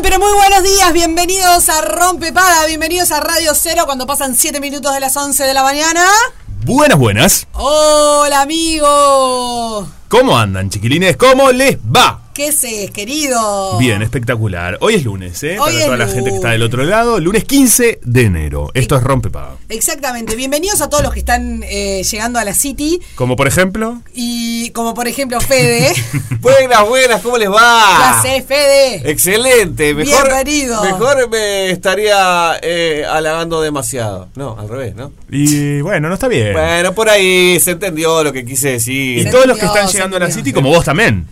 Muy pero muy buenos días, bienvenidos a Rompe Paga, bienvenidos a Radio Cero cuando pasan 7 minutos de las 11 de la mañana. Buenas, buenas. Hola amigo, ¿Cómo andan, chiquilines? ¿Cómo les va? ¿Qué es, querido? Bien, espectacular. Hoy es lunes, ¿eh? Hoy Para es toda la gente que está del otro lado. Lunes 15 de enero. Esto es Rompepaga. Exactamente, bienvenidos a todos los que están eh, llegando a la City Como por ejemplo. y como por ejemplo Fede. Buenas, buenas, ¿cómo les va? ¿Qué haces, Fede? Excelente, mejor, Bienvenido. mejor me estaría eh, halagando demasiado. No, al revés, ¿no? Y bueno, no está bien. Bueno, por ahí se entendió lo que quise y decir. Se todos los que están llegando a la. City, como vos también.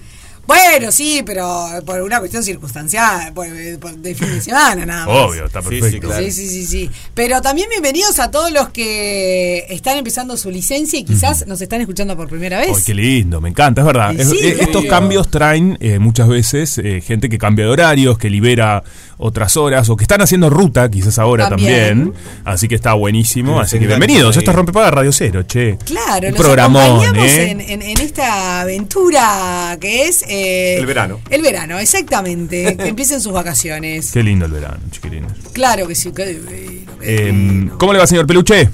Bueno, sí, pero por una cuestión circunstancial, por- por- de fin de semana nada más. Obvio, está Sí, sí, perfecto. claro. Sí, sí, sí, sí. Pero también bienvenidos a todos los que están empezando su licencia y quizás nos están escuchando por primera vez. Ay, qué lindo, me encanta, es verdad. Y Es- sí, eh, estos obvio. cambios traen eh, muchas veces eh, gente que cambia de horarios, que libera otras horas, o que están haciendo ruta, quizás ahora También. también. Así que está buenísimo. Así que bienvenidos. Esto es Rompepaga Radio Cero, che. Claro, Un programón, acompañamos ¿eh? en, en- en esta aventura que es... eh, El verano. El verano, exactamente. que empiecen sus vacaciones. Qué lindo el verano, chiquilines. Claro que sí, qué divino, qué Eh. ¿Cómo le va, señor Peluche?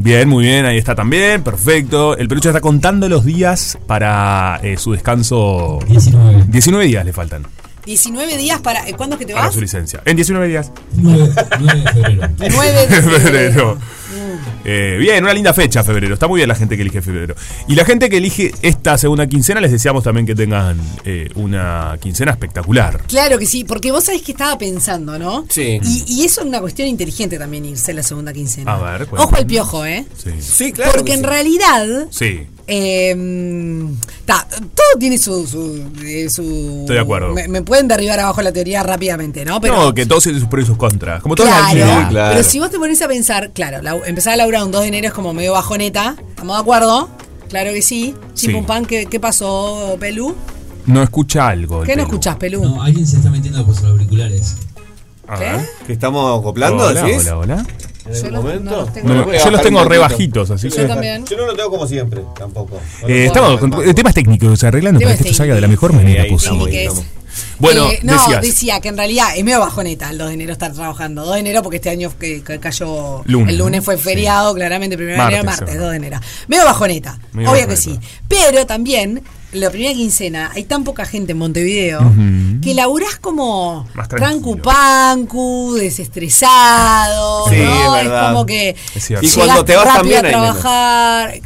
Bien, muy bien, ahí está también, perfecto. El Peluche está contando los días para eh, su descanso. 19. 19 días le faltan 19 días para... eh, ¿Cuándo es que te para vas? su licencia. En 19 días. 9, 9 de febrero. 9 de febrero. Eh, bien, una linda fecha, febrero. Está muy bien la gente que elige febrero. Y la gente que elige esta segunda quincena, les deseamos también que tengan eh, una quincena espectacular. Claro que sí, porque vos sabés que estaba pensando, ¿no? Sí. Y, y eso es una cuestión inteligente también irse la segunda quincena. A ver, cuéntame. Ojo al piojo, ¿eh? Sí. Sí, claro. Porque que en sí. realidad Sí. Eh, ta, todo tiene su, su, eh, su- Estoy de acuerdo. Me, me pueden derribar abajo la teoría rápidamente, ¿no? Pero, no, que todos tienen sus pros y sus contras. Como toda la Claro, vida. Sí, claro. pero si vos te pones a pensar, claro, la- empezar a laburar un 2 de enero es como medio bajoneta, ¿estamos de acuerdo? Claro que sí. Sí. Chim pum pan, ¿qué, qué pasó, Pelú? no escucha algo. ¿Qué no Pelu. escuchás, Pelú? No, alguien se está metiendo por sus auriculares. ¿Qué? ¿Que estamos acoplando, Hola, decís? hola, hola. ¿En Yo el los- momento? no los tengo. No, yo los tengo re bajitos, así Yo que. también. Yo no lo tengo como siempre, tampoco. No Eh, estamos con temas técnicos arreglando para que esto salga de la mejor manera posible. Bueno, Eh, no, decías. decía que en realidad es medio bajoneta el 2 de enero estar trabajando. 2 de enero porque este año que, que cayó Lunes, el lunes fue feriado, claramente primero de enero, Martes, martes, seguro. 2 de enero. Medio bajoneta, Medio obvio bajoneta. que sí. Pero también, la primera quincena, hay tan poca gente en Montevideo Ujú. que laburás como Más tranquilo. trancu pancu, desestresado. Sí, ¿no? es verdad. como que Es. Y cuando te vas rápido también a trabajar.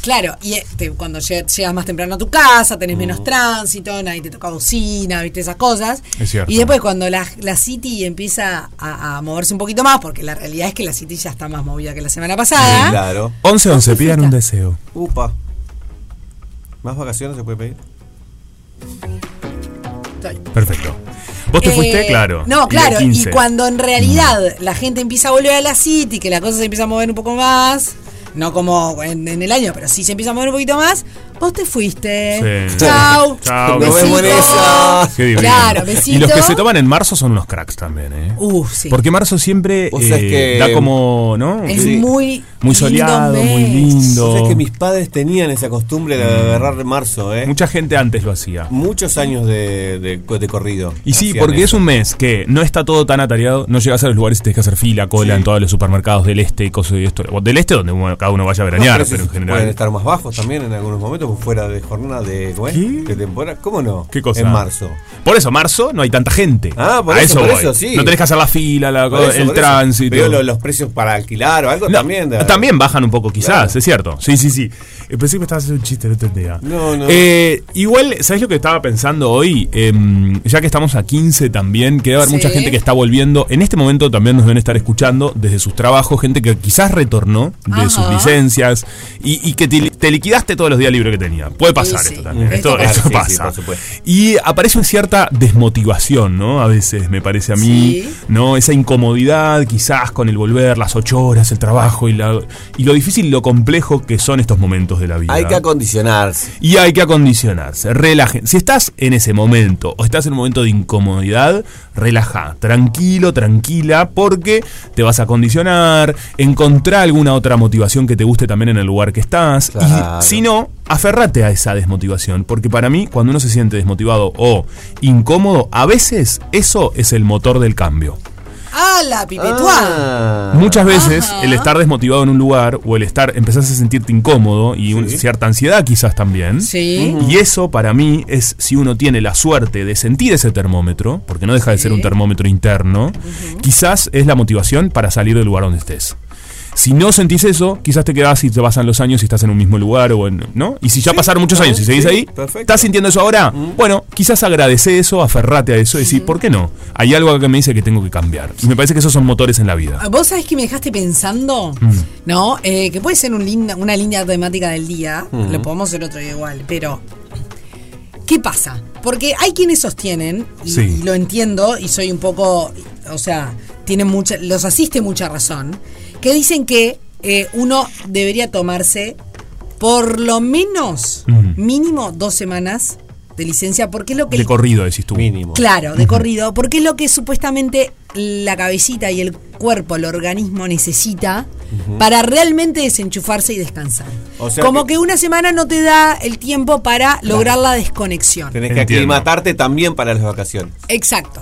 Claro, y este, cuando lleg- llegas más temprano a tu casa, tenés Mm. menos tránsito, nadie te toca bocina, viste esas cosas. Es cierto. Y después cuando la, la City empieza a, a moverse un poquito más, porque la realidad es que la City ya está más movida que la semana pasada. Sí, claro. 11 11, pidan un deseo. Upa. ¿Más vacaciones se puede pedir? Perfecto. ¿Vos te Eh, fuiste? Claro. No, claro. Y 15. cuando en realidad la gente empieza a volver a la City, que la cosa se empieza a mover un poco más, no como en, en el año, pero sí se empieza a mover un poquito más, vos te fuiste. Sí. Chau. Chau. Nos vemos en esa. Qué divino. Claro, besito. Y los que se toman en marzo son unos cracks también, ¿eh? Uh, sí. Porque marzo siempre eh, que- da como, ¿no? es Sí. muy Muy lindo soleado, muy lindo. Sabes que mis padres tenían esa costumbre de agarrar marzo, ¿eh? Mucha gente antes lo hacía. Muchos años de, de- de corrido. Y sí, porque es un mes que no está todo tan atareado, no llegas a los lugares y tenés que hacer fila, cola Sí. en todos los supermercados del este y cosas de esto. O Del este donde bueno, cada uno vaya a veranear, precios pero en general. Pueden estar más bajos también en algunos momentos, fuera de jornada de. ¿Qué? de temporada. ¿Cómo no? ¿Qué cosa? En marzo. Por eso, marzo no hay tanta gente. Ah, por a eso, eso, por voy. eso, sí. No tenés que hacer la fila, la eso, el tránsito. Veo lo- los precios para alquilar o algo No, también. de- también bajan un poco, quizás, Claro. es cierto. Sí, sí, sí. Eh, Pensé que me estabas haciendo un chiste, no entendía. No, no. Eh, igual, ¿sabes lo que estaba pensando hoy? Em, ya que estamos a 15 también, que debe haber Sí. mucha gente que está volviendo. En este momento también nos deben estar escuchando desde sus trabajos, gente que quizás retornó de Ajá. sus licencias y, y que te, te liquidaste todos los días libres que tenía. Puede pasar Sí, sí. esto también. Esto, Esto esto pasa. pasa. Sí, sí, por supuesto. Y aparece una cierta desmotivación, ¿no? A veces, me parece a mí, Sí. ¿no? Esa incomodidad quizás con el volver, las ocho horas, el trabajo y, la, y lo difícil y lo complejo que son estos momentos de la vida. Hay que acondicionarse. Y hay que acondicionarse, relajen. Si estás en ese momento o estás en un momento de incomodidad, relaja, tranquilo, tranquila, porque te vas a acondicionar, encontrar alguna otra motivación que te guste también en el lugar que estás. Claro. Y si no, aferrate a esa desmotivación, porque para mí, cuando uno se siente desmotivado o incómodo, a veces eso es el motor del cambio. ¡Ah, la pipetuá! Ah. Muchas veces Ajá. el estar desmotivado en un lugar o el estar empezás a sentirte incómodo y un- Sí. cierta ansiedad quizás también. Sí. Y eso para mí es si uno tiene la suerte de sentir ese termómetro, porque no deja de ser un termómetro interno, quizás es la motivación para salir del lugar donde estés. Si no sentís eso, quizás te quedás y te pasan los años y estás en un mismo lugar o en, ¿no? Y si ya pasaron muchos años y seguís sí, ahí, perfecto. ¿estás sintiendo eso ahora? Bueno, quizás agradece eso, aferrate a eso y decir, ¿por qué no? Hay algo que me dice que tengo que cambiar. Y me parece que esos son motores en la vida. Vos sabés que me dejaste pensando, Mm. ¿no? Eh, que puede ser un linda- una línea temática del día, lo podemos hacer otro día igual, pero ¿qué pasa? Porque hay quienes sostienen, y, Sí. y lo entiendo, y soy un poco, o sea, tienen mucha, los asiste mucha razón, que dicen que eh, uno debería tomarse por lo menos, mínimo dos semanas de licencia, porque es lo que De corrido, decís tú. Mínimo. Claro, de corrido, porque es lo que supuestamente la cabecita y el cuerpo, el organismo necesita para realmente desenchufarse y descansar. O sea Como que, que- una semana no te da el tiempo para lograr la desconexión. Tenés que Entiendo. aclimatarte también para las vacaciones. Exacto.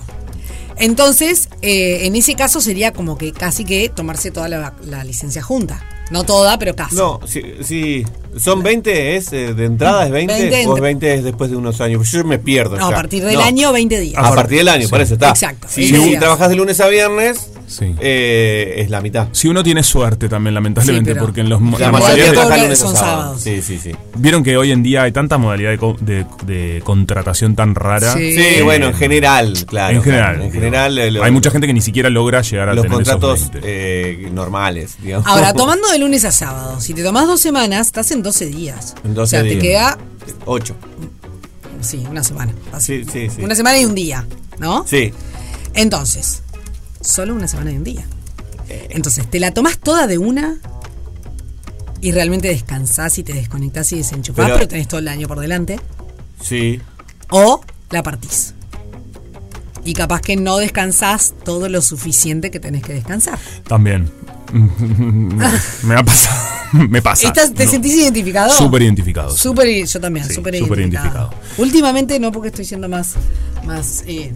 Entonces, eh, en ese caso sería como que casi que tomarse toda la, la licencia junta. No toda, pero casi. No, si, si son 20, es eh, de entrada es 20, 20 o entre- 20 es después de unos años. Yo me pierdo. No, a partir del No. año, 20 días. A partir del año, por eso está. Exacto, Si, 20 si días. trabajas de lunes a viernes, Sí. eh, es la mitad. Si uno tiene suerte también, lamentablemente, Sí, porque en los La en mayoría de son sábado. sábados. Sí, sí, sí. Vieron que hoy en día hay tanta modalidad de, co- de- de contratación tan rara. Sí. Sí, bueno, en general, claro. en general. claro. En general, eh, lo- hay mucha gente que ni siquiera logra llegar a los tener contratos esos 20. eh, normales, digamos. Ahora, tomando de lunes a sábado, si te tomás dos semanas, estás en 12 días. En 12 o sea, te días. queda, 8. sí, una semana. así. Sí, sí, sí. Una semana y un día, ¿no? Sí. Entonces, solo una semana y un día. Entonces, te la tomás toda de una y realmente descansás y te desconectás y desenchufás, Pero- pero, tenés todo el año por delante. Sí. o la partís. Y capaz que no descansás todo lo suficiente que tenés que descansar. También. me ha pasado. me pasa. ¿Estás- ¿Te No. sentís identificado? Súper identificado. sí. Súper, yo también, Sí, súper identificado. Últimamente no, porque estoy siendo más, más eh,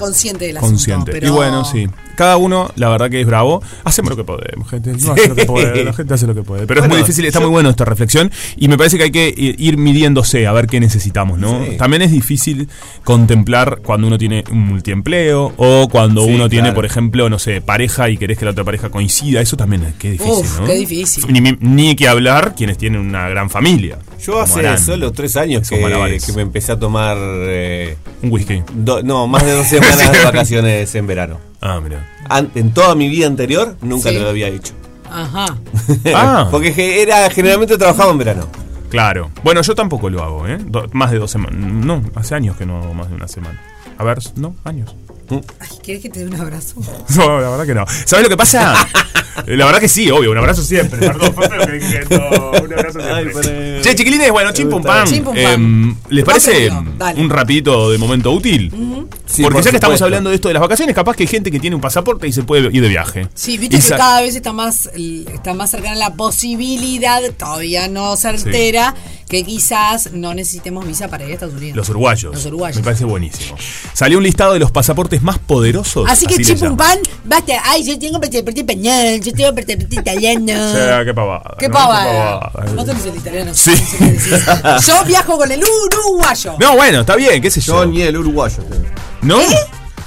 consciente del asunto. Consciente. pero- Y bueno, sí. Cada uno, la verdad que es bravo. Hacemos lo que podemos, gente. No hace lo que puede, la gente hace lo que puede. Pero es muy difícil, está yo- muy bueno esta reflexión. Y me parece que hay que ir midiéndose a ver qué necesitamos, ¿no? Sí. También es difícil contemplar cuando uno tiene un multiempleo o cuando Sí, uno tiene, por ejemplo, no sé, pareja y querés que la otra pareja coincida. Eso también es que difícil, Uf, ¿no? qué difícil. Ni, ni que hablar quienes tienen una gran familia. Yo hace harán solo tres años que, que me empecé a tomar. eh, Un whisky. do- no, más de dos semanas de vacaciones en verano. Ah, mira. An- en toda mi vida anterior nunca Sí. lo había hecho. Ajá. Ah. Porque era generalmente trabajaba en verano. Claro. Bueno, yo tampoco lo hago, ¿eh? Do- más de dos semanas. No, hace años que no hago más de una semana. A ver, no, años. Ay, ¿quieres que te dé un abrazo? No, la verdad que no. ¿Sabes lo que pasa? La verdad que sí, obvio, un abrazo siempre. Perdón, feo que dije esto. Un abrazo Ay, siempre. pero- Che, chiquilines, bueno, chim pum pam. Chim pum pam. Em, ¿Les parece un rapidito de momento útil? Sí, Porque por ya que estamos hablando de esto de las vacaciones, capaz que hay gente que tiene un pasaporte y se puede ir de viaje. Sí, viste Y que cada vez está más, está más cercana la posibilidad, todavía no certera, que quizás no necesitemos visa para ir a Estados Unidos. Los uruguayos. Los uruguayos. Me parece buenísimo. Salió un listado de los pasaportes más poderosos. Así que le chipum llaman. pan, basta. Ay, yo tengo pasaporte español, yo tengo pasaporte italiano. O sea, qué pavada. ¿Qué ¿no? pavada? Vos tenés el italiano. Sí. no sé qué decís. Yo viajo con el uruguayo. No, bueno, está bien, qué sé yo. Yo ni el uruguayo. ¿No?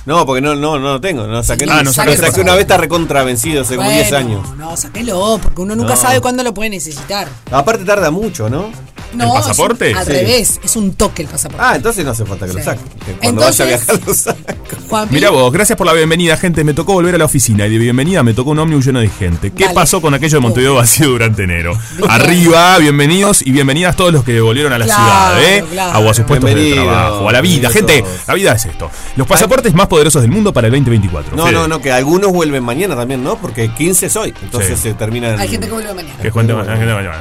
No, porque no, no, no lo tengo. No saqué, Ah, no saqué una vez está recontra vencido hace como 10 Bueno, años. No, sáquelo, porque uno nunca No. sabe cuándo lo puede necesitar. Aparte tarda mucho, ¿no? No, ¿El es un- pasaporte? al Sí. revés, es un toque el pasaporte. Ah, entonces no hace falta que lo saque. Que Cuando Entonces- vaya a viajar lo saco. Mira vos, gracias por la bienvenida, gente. Me tocó volver a la oficina y de bienvenida me tocó un ómnibus lleno de gente. ¿Qué Dale. pasó con aquello de Montevideo vacío durante enero? Bien. Arriba, bienvenidos y bienvenidas todos los que volvieron a la Claro, ciudad, ¿eh? claro. A sus puestos de trabajo, a la vida. Gente, todos. la vida es esto. Los pasaportes más poderosos del mundo para el 2024. No, no, no, que algunos vuelven mañana también, ¿no? Porque 15 es hoy. Entonces Sí. se terminan. hay gente que vuelve mañana. que mañana.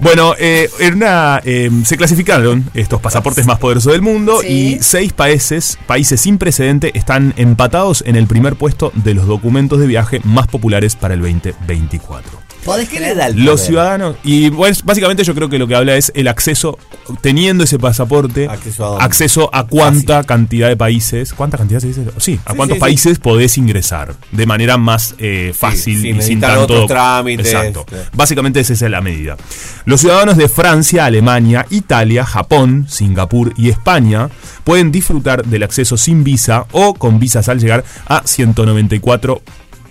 Bueno, eh, en una, eh, se clasificaron estos pasaportes más poderosos del mundo Sí. y seis países, países sin precedente, están empatados en el primer puesto de los documentos de viaje más populares para el 2024. ¿Podés ¿Qué le creer? da el Los ciudadanos, y básicamente yo creo que lo que habla es el acceso, teniendo ese pasaporte, ¿Acceso a dónde? acceso a cuánta cantidad de países, ¿cuánta cantidad se dice? Sí, a Sí, cuántos sí, sí. países podés ingresar de manera más eh, fácil sin y sin tanto otros trámites. Exacto. Claro. Básicamente esa es la medida. Los ciudadanos de Francia, Alemania, Italia, Japón, Singapur y España pueden disfrutar del acceso sin visa o con visas al llegar a 194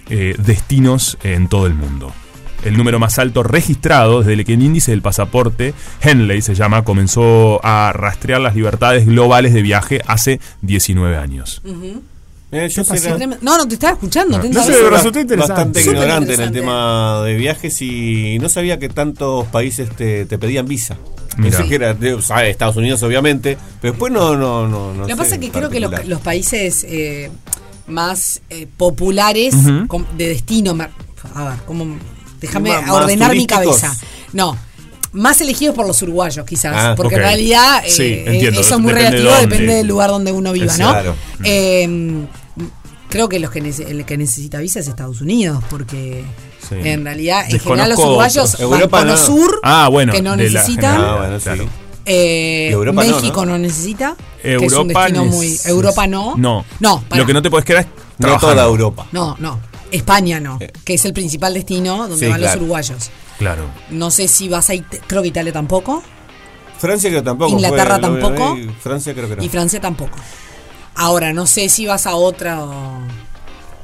eh, destinos en todo el mundo. El número más alto registrado desde que el índice del pasaporte, Henley se llama, comenzó a rastrear las libertades globales de viaje hace 19 años. Eh, yo era. No, no, te estaba escuchando. No, atenta no sé, pero resultó interesante. bastante Súper ignorante en el tema de viajes y no sabía que tantos países te, te pedían visa. Mirá. Pensé que era de- sabe, Estados Unidos, obviamente, pero después no, no, no, no Lo que pasa es que creo que los, países eh, más eh, populares de destino, a ver, ¿cómo? Déjame ordenar mi cabeza. No, más elegidos por los uruguayos quizás, Ah, porque en realidad eh, Sí, eh, entiendo, eso es muy depende relativo, depende del lugar donde uno viva, ¿no? Claro. Eh, creo que los que el que necesita visa es Estados Unidos, porque Sí. en realidad, en Desconozco general los uruguayos van Europa con lo no. sur, Ah, bueno, que no la necesitan. Ah, bueno, sí. claro. Eh, Y Europa no, México no, ¿no? necesita. que es un Europa destino neces- muy. Europa no. No. No. Lo que no te puedes quedar es No toda Europa. No, no. España no. Eh. Que es el principal destino donde Sí, van los uruguayos. Claro. No sé si vas a. It- Creo que Italia tampoco. Francia creo que tampoco. Inglaterra fue- tampoco. Francia creo que no. Y Francia tampoco. Ahora, no sé si vas a otra o.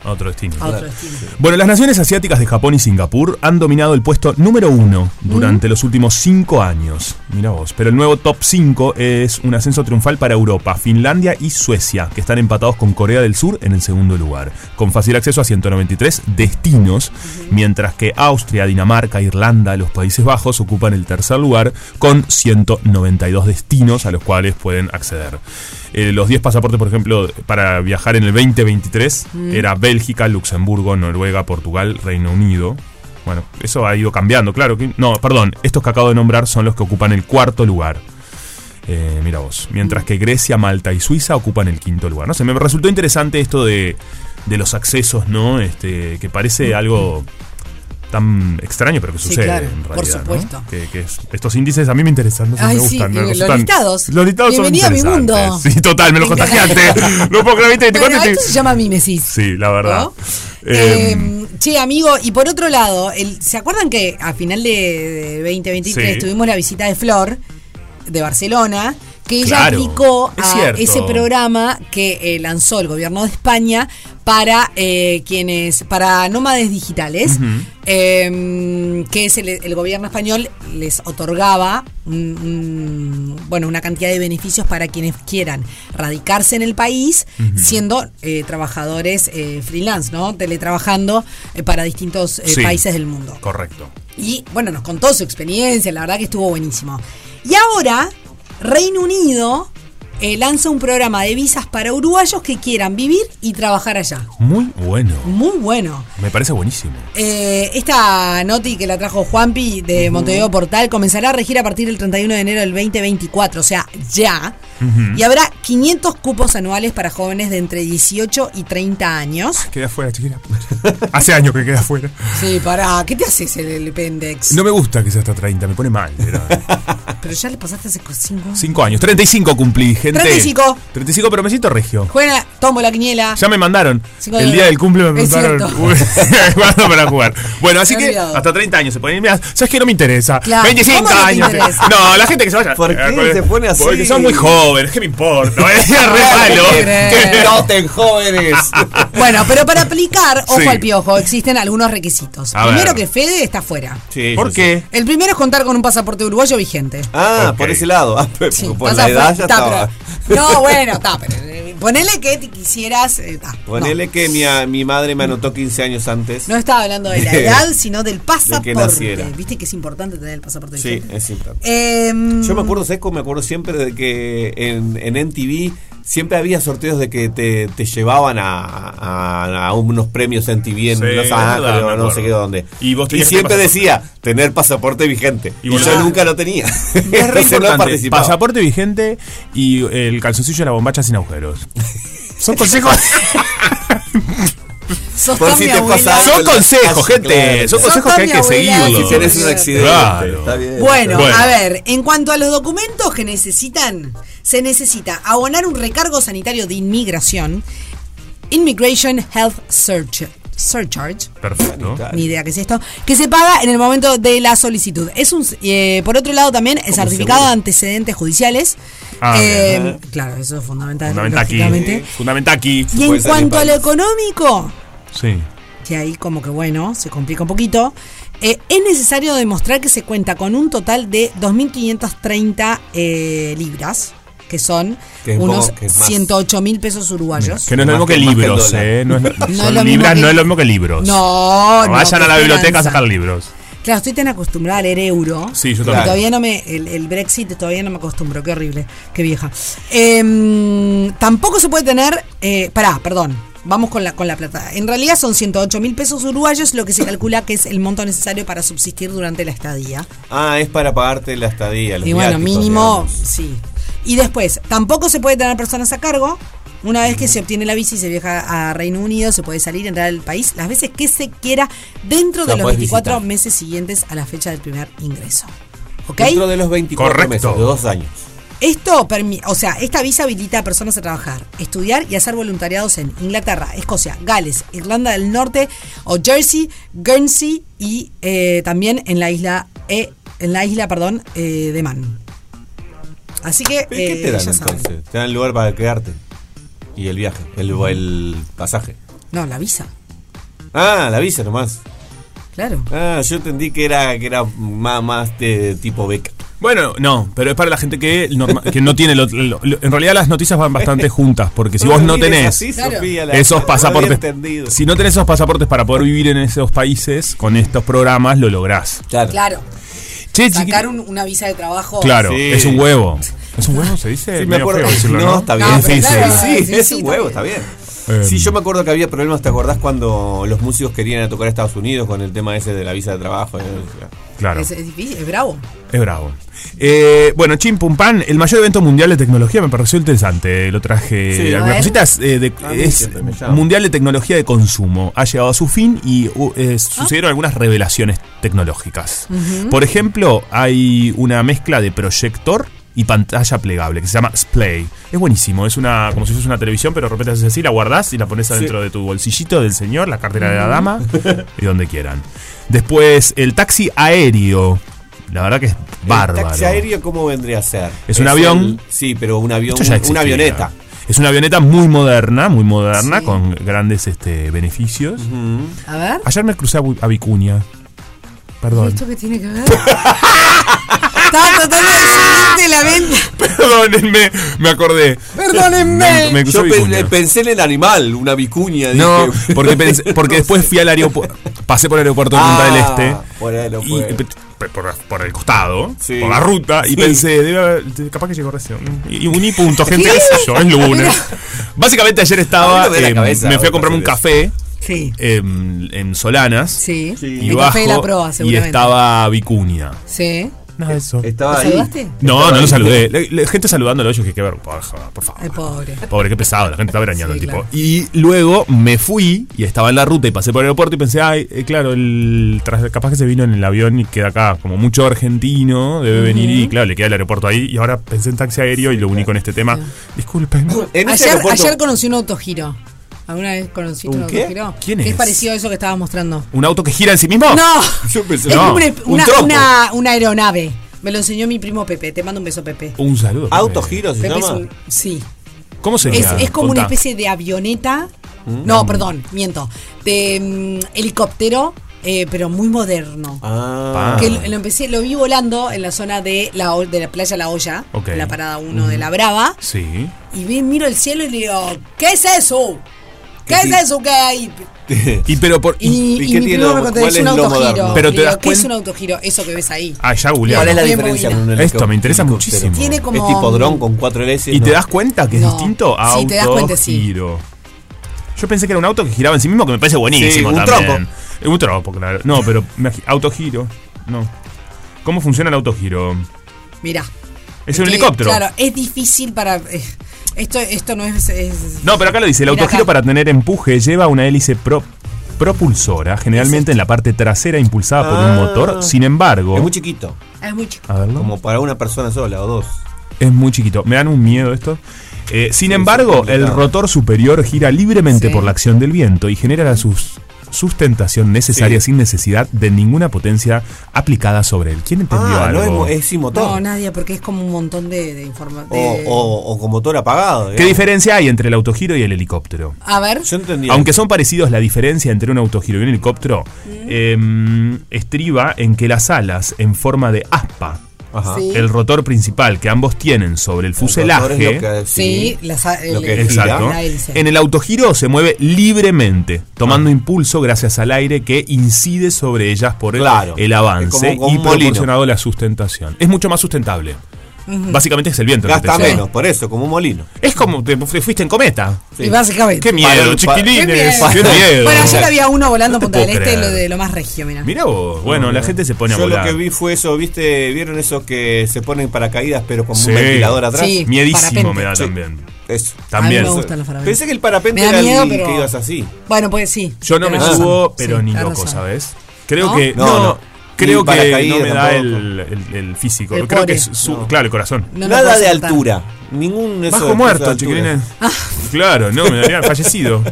Otro destino. A otro destino. Bueno, las naciones asiáticas de Japón y Singapur han dominado el puesto número uno durante los últimos cinco años. Mira vos. Pero el nuevo top 5 es un ascenso triunfal para Europa, Finlandia y Suecia, que están empatados con Corea del Sur en el segundo lugar, con fácil acceso a 193 destinos, mientras que Austria, Dinamarca, Irlanda, los Países Bajos ocupan el tercer lugar con 192 destinos a los cuales pueden acceder. Eh, los 10 pasaportes, por ejemplo, para viajar en el 2023 era Bélgica, Luxemburgo, Noruega, Portugal, Reino Unido. Bueno, eso ha ido cambiando, claro. que- no, perdón, estos que acabo de nombrar son los que ocupan el cuarto lugar. Eh, mira vos. Mientras que Grecia, Malta y Suiza ocupan el quinto lugar. No sé, me resultó interesante esto de, de los accesos, ¿no? Este, que parece algo tan extraño, pero que Sí, sucede claro, en por realidad. ¿no? supuesto. Que, que es- estos índices a mí me interesan, no sé, Ay, me sí, gustan. me los resultan- listados. Los listados son a mi mundo. Sí, total, me lo Me encanta. contagiaste. no puedo creer, ¿viste? Bueno, 24 esto se llama mimesis. Sí, la verdad. ¿no? Eh, Eh, che, amigo, y por otro lado, el, ¿se acuerdan que a final de, de 2023 Sí. tuvimos la visita de Flor de Barcelona? Que ella Claro, aplicó a ese programa que eh, lanzó el gobierno de España para eh, quienes, para nómades digitales, eh, que es el, el gobierno español les otorgaba bueno, una cantidad de beneficios para quienes quieran radicarse en el país siendo eh, trabajadores eh, freelance, ¿no? Teletrabajando para distintos sí, países del mundo. Correcto. Y bueno, nos contó su experiencia, la verdad que estuvo buenísimo. Y ahora, Reino Unido eh, lanza un programa de visas para uruguayos que quieran vivir y trabajar allá. Muy bueno. Muy bueno. Me parece buenísimo. Eh, esta noti que la trajo Juanpi de Montevideo Portal comenzará a regir a partir del 31 de enero del 2024, o sea, ya. Y habrá 500 cupos anuales para jóvenes de entre 18 y 30 años. Queda afuera, chiquita. Hace años que queda afuera. Sí, para, ¿qué te haces el, el pendex? No me gusta que sea hasta 30, me pone mal. pero- Pero ya le pasaste hace 5 Cinco años. 35 cumplí, gente. 35. 35, pero me siento regio. Juega, tomo la quiniela. Ya me mandaron. Cinco El día del cumple me cuándo para jugar. Bueno, así que olvidado. hasta 30 años se ponen. Mira, ¿sabes qué? No me interesa. Claro. 25 ¿Cómo no te años. No, la gente que se vaya. ¿Por qué Eh, se pone así? Porque son muy jóvenes. ¿Qué me importa? Es re malo. crees? ¡Noten, jóvenes! Bueno, pero para aplicar, ojo Sí. al piojo, existen algunos requisitos. A Primero ver. que Fede está fuera. Sí, ¿Por qué? El primero es contar con un pasaporte uruguayo vigente. Ah, por ese lado. Ah, por pasa la edad ya está, estaba. No, bueno, está, pero eh, ponele que te quisieras. eh, está, Ponele que mi, a- mi madre me anotó 15 años antes. No estaba hablando de la edad, sino del pasaporte. naciera. Viste que es importante tener el pasaporte Sí, vigente. es importante. Em, Yo me acuerdo, ¿sabes cómo me acuerdo siempre de que en, en NTV siempre había sorteos de que te, te llevaban a, a- a unos premios en Sí, Los es Ángeles no acuerdo. sé qué dónde. Y vos siempre decía tener pasaporte vigente. Y yo Ah. nunca lo tenía. Es re no importante. participaba. Pasaporte vigente y el calzoncillo de la bombacha sin agujeros. Son consejos. sos Por tan si mi te abuela. pasa algo. Son consejos, Claro. gente. Son consejos que hay que seguirlos. Si tienes un accidente. Claro. Está bien. Bueno, Bueno. a ver, en cuanto a los documentos que necesitan, se necesita abonar un recargo sanitario de inmigración, Immigration Health Search, Surcharge, Perfecto. ni idea qué es esto, que se paga en el momento de la solicitud. Es un, eh, por otro lado también el certificado seguro. de antecedentes judiciales. Ah, Eh, claro, eso es fundamental. Fundamental aquí. lógicamente. Fundamental aquí. Y en cuanto a lo económico, Sí. que ahí como que bueno, se complica un poquito, eh, es necesario demostrar que se cuenta con un total de 2.530 eh, libras, que son Que unos poco- que es más. 108 mil pesos uruguayos. Que no es lo mismo que libros. ¿eh? No es, No son libras, que- no es lo mismo que libros. No, no. Vayan a la biblioteca a sacar libros. Claro, estoy tan acostumbrada a leer euro. Sí, yo también. todavía no me. El, el Brexit todavía no me acostumbro. Qué horrible. Qué vieja. Em, tampoco se puede tener. Eh, pará, perdón. Vamos con la, con la plata. En realidad son 108 mil pesos uruguayos, lo que se calcula que es el monto necesario para subsistir durante la estadía. Ah, es para pagarte la estadía. los Y bueno, viáticos, mínimo, digamos. sí. Y después, tampoco se puede tener personas a cargo. Una vez que se obtiene la visa y se viaja a Reino Unido, se puede salir, entrar al país las veces que se quiera dentro de los podés 24 visitar. meses siguientes a la fecha del primer ingreso. ¿Ok? Dentro de los 24 Correcto. meses, de dos años. Esto permite, o sea, esta visa habilita a personas a trabajar, estudiar y hacer voluntariados en Inglaterra, Escocia, Gales, Irlanda del Norte o Jersey, Guernsey y eh, también en la isla, eh, en la isla, perdón, eh, de Man. Así que, ¿Pero ¿Qué eh, te dan ya saben. entonces? Te dan lugar para quedarte. Y el viaje, el, el pasaje. No, la visa, Ah, la visa nomás. claro. Ah, yo entendí que era, que era más, más de tipo beca. Bueno, no, pero es para la gente que, norma- que no tiene. lo- lo- lo- en realidad las noticias van bastante juntas, porque si vos no tenés así. Sofía, esos pasaportes, si no tenés esos pasaportes para poder vivir en esos países, con estos programas lo lográs. Claro. Claro, Che, sacar chiquita- un- una visa de trabajo. Claro, Sí. es un huevo. ¿Es un huevo? ¿Se dice? Sí, me acuerdo. feo decirlo, no, está bien. No, claro, Sí, sí, es sí, un huevo, está bien. Eh, Sí, yo me acuerdo que había problemas, ¿te acordás cuando los músicos querían tocar a Estados Unidos con el tema ese de la visa de trabajo? Eh, Claro. Es, es difícil, es bravo. Es bravo. Eh, bueno, Chim Pum Pan, el mayor evento mundial de tecnología me pareció interesante. Lo traje Sí. algunas cositas. eh, de- A mí es mundial de tecnología de consumo. Ha llegado a su fin y uh, eh, sucedieron algunas revelaciones tecnológicas. Por ejemplo, hay una mezcla de proyector y pantalla plegable que se llama Splay. Es buenísimo, es una como si fuese una televisión, pero de repente haces así, la guardás y la pones adentro de tu bolsillito del señor, la cartera de la dama y donde quieran. Después, el taxi aéreo. La verdad que es bárbaro. ¿El taxi aéreo cómo vendría a ser? Es un avión. el- sí, pero un avión, Esto ya una avioneta. Es una avioneta muy moderna, muy moderna, Sí. con grandes este, beneficios. A ver. Ayer me crucé a, Vicuña. Perdón. ¿Esto qué tiene que ver? Estaba tratando de la venta. Perdónenme, me acordé. Perdónenme. Me, me crucé Yo pe- pensé en el animal, una vicuña. No, dije. porque, pensé- porque después fui al aeropuerto. Pasé por el aeropuerto de Punta Ah, del Este. por el y, por, por el costado, Sí. por la ruta, y Sí. pensé, debe haber- capaz que llegó recién. Y uní punto, gente, qué sé yo, es lunes. Básicamente ayer estaba, em, cabeza me fui a comprarme un café Sí. em, en Solanas. Sí. Y El bajo café de la proa, y seguramente. estaba Vicuña. Sí. Nada de eso. Estaba ¿Lo ahí. saludaste? No, no lo saludé. Le- le- gente saludándolo, yo dije, qué ver, por, favor. Ay, pobre. Pobre, qué pesado, la gente está veraneando Sí, el tipo. claro. Y luego me fui y estaba en la ruta y pasé por el aeropuerto y pensé, ay, eh, claro, el tras- capaz que se vino en el avión y queda acá como mucho argentino, debe venir y claro, le queda el aeropuerto ahí. Y ahora pensé en taxi aéreo y lo uní con este tema. Disculpen. En ese Ayer, aeropuerto- ayer conocí un autogiro. ¿Alguna vez conociste un, ¿Un qué? autogiro? ¿Quién Que es? es parecido a eso que estabas mostrando. ¿Un auto que gira en sí mismo? ¡No! Yo pensé- Es No, como una, un una, trompo. una- una aeronave. Me lo enseñó mi primo Pepe. Te mando un beso, Pepe. Un saludo. Pepe. Autogiro se Pepe es llama. un- sí. ¿Cómo Es, sería? es como una especie de avioneta. Mm. No, perdón, miento. De mm, helicóptero, eh, pero muy moderno. Ah. Que lo, lo empecé, lo vi volando en la zona de la, de la playa La Olla, Ok. en la parada 1 de La Brava. Sí. Y vi, miro el cielo y le digo, ¿qué es eso? ¿Qué ¿Qué es eso que hay? Y pero por. Y, ¿Y y qué tiene lo- cuál es es un lo autogiro. moderno? Pero te digo, das ¿Qué es un autogiro? Eso que ves ahí. Ah, ya googleado. ¿Cuál es la diferencia con un Esto me interesa helicóptero? muchísimo. Tiene como... ¿Es tipo dron con cuatro L? ¿Y te das cuenta que es No. distinto a Sí, te das cuenta, sí. autogiro? Yo pensé que era un auto que giraba en sí mismo, que me parece buenísimo Sí, un también. Eh, Un tropo, claro. No, pero autogiro. No. ¿Cómo funciona el autogiro? Mirá. Es un helicóptero. Claro, es difícil para... eh, esto, esto no es... es- No, pero acá lo dice, el autogiro acá. para tener empuje lleva una hélice pro- propulsora, generalmente en la parte trasera impulsada por un Ah. motor. Sin embargo, Es muy chiquito. Es muy chico. a verlo. Como para una persona sola o dos. Es muy chiquito. Me dan un miedo esto. Eh, sin Sí, embargo, el rotor superior gira libremente Sí. por la acción del viento y genera la sus- sustentación necesaria Sí. sin necesidad de ninguna potencia aplicada sobre él. ¿Quién entendió Ah, no es, algo? mo- es sin motor. No, nadie, porque es como un montón de, de información. o, o- o con motor apagado. ¿Qué diferencia hay entre el autogiro y el helicóptero? A ver. Yo entendí. Aunque son parecidos, la diferencia entre un autogiro y un helicóptero Mm. em, estriba en que las alas en forma de aspa. Sí. el rotor principal que ambos tienen sobre el fuselaje, que- Sí, las, el- Lo que el- Exacto. En el autogiro se mueve libremente, tomando impulso gracias al aire que incide sobre ellas por el, Claro. el Es avance como- como y proporcionado la sustentación. Es mucho más sustentable. Básicamente es el viento. el Gasta lleva. menos, por eso, como un molino. Es como te te fuiste en cometa. Sí. Y básicamente. Qué miedo, Para- chiquilines. para- Qué miedo. Bueno, ayer había uno volando No te Punta del Este, lo de lo más regio, mira. Mira vos. Bueno, la gente se pone a Yo volar. lo que vi fue eso, ¿viste? ¿Vieron esos que se ponen paracaídas pero con Sí. un ventilador atrás? Sí. Miedísimo me da Sí. también. Eso. También. A mí me gustan los parapentes. Pensé que el parapente era miedo, el pero- que ibas así. Bueno, pues sí. Yo no me subo, pero ni loco. ¿sabes? Creo ¿No? que. No, No, no. Creo Ni que no me da el, el- el físico. El Creo que es su- claro, el corazón. No Nada de saltar. altura. Ningún eso Bajo muerto, chiquilines. Claro, no, me daría fallecido.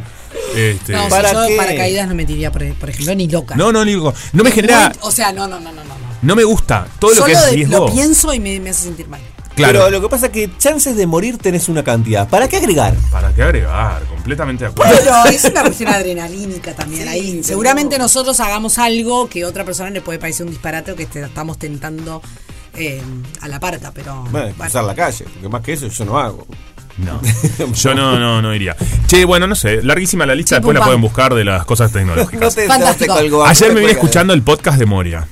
Este, No, ¿Para si yo qué? paracaídas no me tiraría, por, por ejemplo, ni loca. no, no, digo, no me genera, muy- o sea, no, no, no, no, no. no. no me gusta todo lo que es riesgo. lo pienso y me, me hace sentir mal. Claro. Pero lo que pasa es que chances de morir tenés una cantidad. ¿Para qué agregar? ¿Para qué agregar? Completamente de acuerdo. Pero es una cuestión adrenalínica también ahí. Seguramente nosotros hagamos algo que a otra persona le puede parecer un disparate o que te estamos tentando eh, a la parca, pero. Bueno, bueno. cruzar la calle. Porque más que eso yo no hago. No, yo no, no, no iría. Che, bueno, no sé, larguísima la lista, Sí, después la pueden buscar de las cosas tecnológicas. te Fantástico. colgó, Ayer no me vine escuchando el podcast de Moria.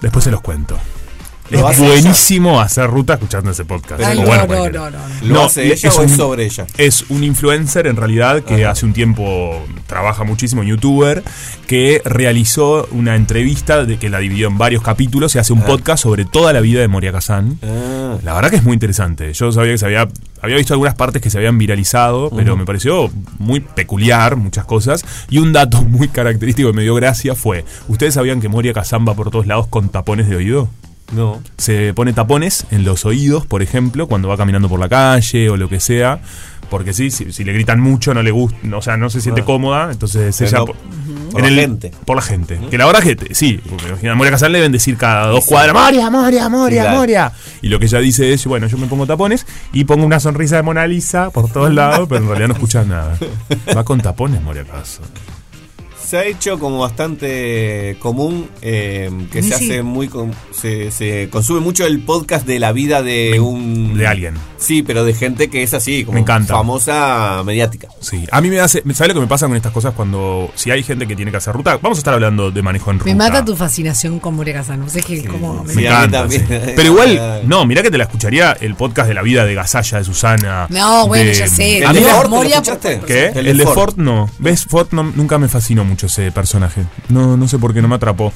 Después se los cuento. Es ¿Lo hace buenísimo hacer ruta escuchando ese podcast. Ay, no, bueno, no, no, no, no. ¿Lo No, hace ella es o es sobre ella? Es un influencer en realidad que Ajá. hace un tiempo trabaja muchísimo, youtuber, que realizó una entrevista de que la dividió en varios capítulos y hace un Ah. podcast sobre toda la vida de Moria Kazan. Ah. La verdad que es muy interesante. Yo sabía que se había, había visto algunas partes que se habían viralizado, pero me pareció muy peculiar muchas cosas. Y un dato muy característico que me dio gracia fue, ¿ustedes sabían que Moria Kazan va por todos lados con tapones de oído? No. se pone tapones en los oídos, por ejemplo, cuando va caminando por la calle o lo que sea. Porque sí, si, si le gritan mucho, no le gusta, o sea, no se siente Ah. cómoda, entonces Pero ella. no, po- por la gente. Por la gente. Que la verdad que, te- sí, porque imagina, a Moria Casal le deben decir cada dos cuadras, Moria, Moria, Moria, Claro. Moria. Y lo que ella dice es, bueno, yo me pongo tapones y pongo una sonrisa de Mona Lisa por todos lados, pero en realidad no escuchas nada. Va con tapones, Moria Casal. Se ha hecho como bastante común eh, que Sí, se sí. hace muy con- se, se consume mucho el podcast de la vida de un de alguien. Sí, pero de gente que es así, como Me encanta. famosa mediática. Sí, a mí me hace, ¿sabes lo que me pasa con estas cosas cuando si hay gente que tiene que hacer ruta? Vamos a estar hablando de manejo en ruta. Me mata tu fascinación con Moria Casano. Sé que como me- Me Sí, encanta. también. sí. Pero igual, no, mirá que te la escucharía el podcast de la vida de Gasalla, de Susana. No, bueno, de- ya sé. A ¿El mí de me- Ford, ¿lo Moria- escuchaste? ¿Qué? El, de Ford. no. ¿Ves? Ford no- nunca me fascinó mucho ese personaje. No, no sé por qué no me atrapó.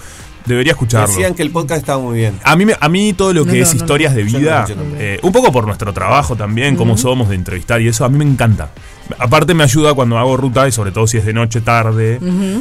Debería escucharlo. Decían que el podcast estaba muy bien. A mí, a mí todo lo que no, es no, historias de vida, eh, un poco por nuestro trabajo también, cómo somos de entrevistar y eso, a mí me encanta. Aparte me ayuda cuando hago ruta y sobre todo si es de noche, tarde,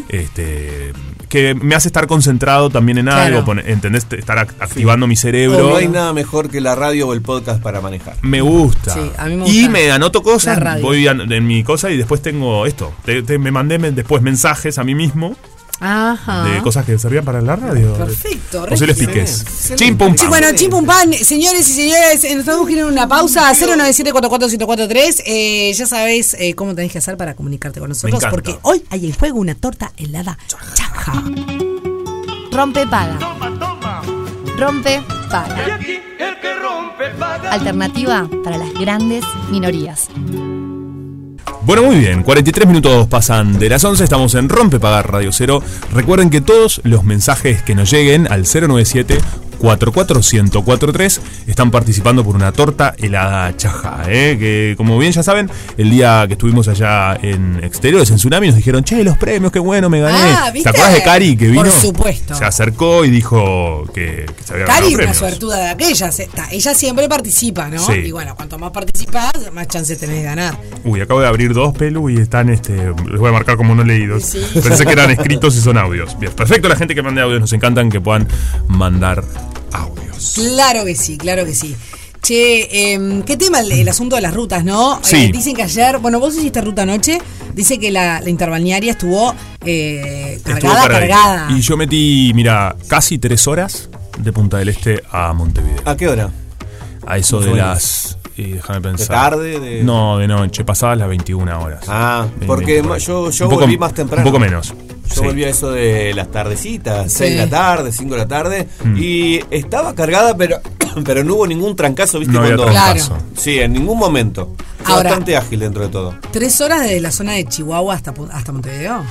este, que me hace estar concentrado también en Claro. algo, pon- ¿entendés? Estar ac- activando mi cerebro. No hay nada mejor que la radio o el podcast para manejar. Me gusta. Sí, a mí me Y me anoto cosas, voy en mi cosa y después tengo esto. Te- te- me mandé me- después mensajes a mí mismo Ajá. de cosas que servían para la radio. Perfecto, Posibles piques. Excelente. Chim pum Sí, bueno, chim pum pan, señores y señores, eh, nos estamos en una pausa. 097-44143. Eh, ya sabes eh, cómo tenés que hacer para comunicarte con nosotros, porque hoy hay en juego una torta helada chaja. Rompe paga. Rompe paga. Alternativa para las grandes minorías. Bueno, muy bien, 43 minutos pasan de las 11, estamos en Rompe Pagar Radio Cero. Recuerden que todos los mensajes que nos lleguen al 097 44143 están participando por una torta helada chaja, ¿eh? que como bien ya saben, el día que estuvimos allá en exteriores, en Tsunami, nos dijeron, che, los premios, qué bueno, me gané. Ah, ¿Te acuerdas de Cari que vino? Por supuesto. Se acercó y dijo que, que se había ganado Cari, una premios. suertuda de aquellas. eh, Ella siempre participa, ¿no? Sí. Y bueno, cuanto más participas, más chance tenés de ganar. Uy, acabo de abrir dos pelu y están, este, les voy a marcar como no leídos. Sí. Pensé que eran escritos y son audios. Bien, perfecto, la gente que mande audios, nos encantan que puedan mandar audios. Claro que sí, claro que sí. Che, em, ¿qué tema el, el asunto de las rutas, no? Sí. Eh, dicen que ayer, bueno, vos hiciste ruta anoche, dice que la, la interbalnearia estuvo eh, Estuvo cargada, cargada. Y yo metí, mira, casi tres horas de Punta del Este a Montevideo. ¿A qué hora? A eso de las. Déjame pensar. ¿De tarde? De... No, de noche, pasadas las 21 horas. Ah, porque yo, yo poco- volví más temprano. Un poco menos. Yo Sí. volví a eso de las tardecitas, Sí. 6 de la tarde, 5 de la tarde, Mm. y estaba cargada, pero, pero no hubo ningún trancazo, ¿viste? No había Cuando- trancazo. Sí, en ningún momento. Fue Ahora- bastante ágil dentro de todo. ¿Tres horas desde la zona de Chihuahua hasta, hasta Montevideo?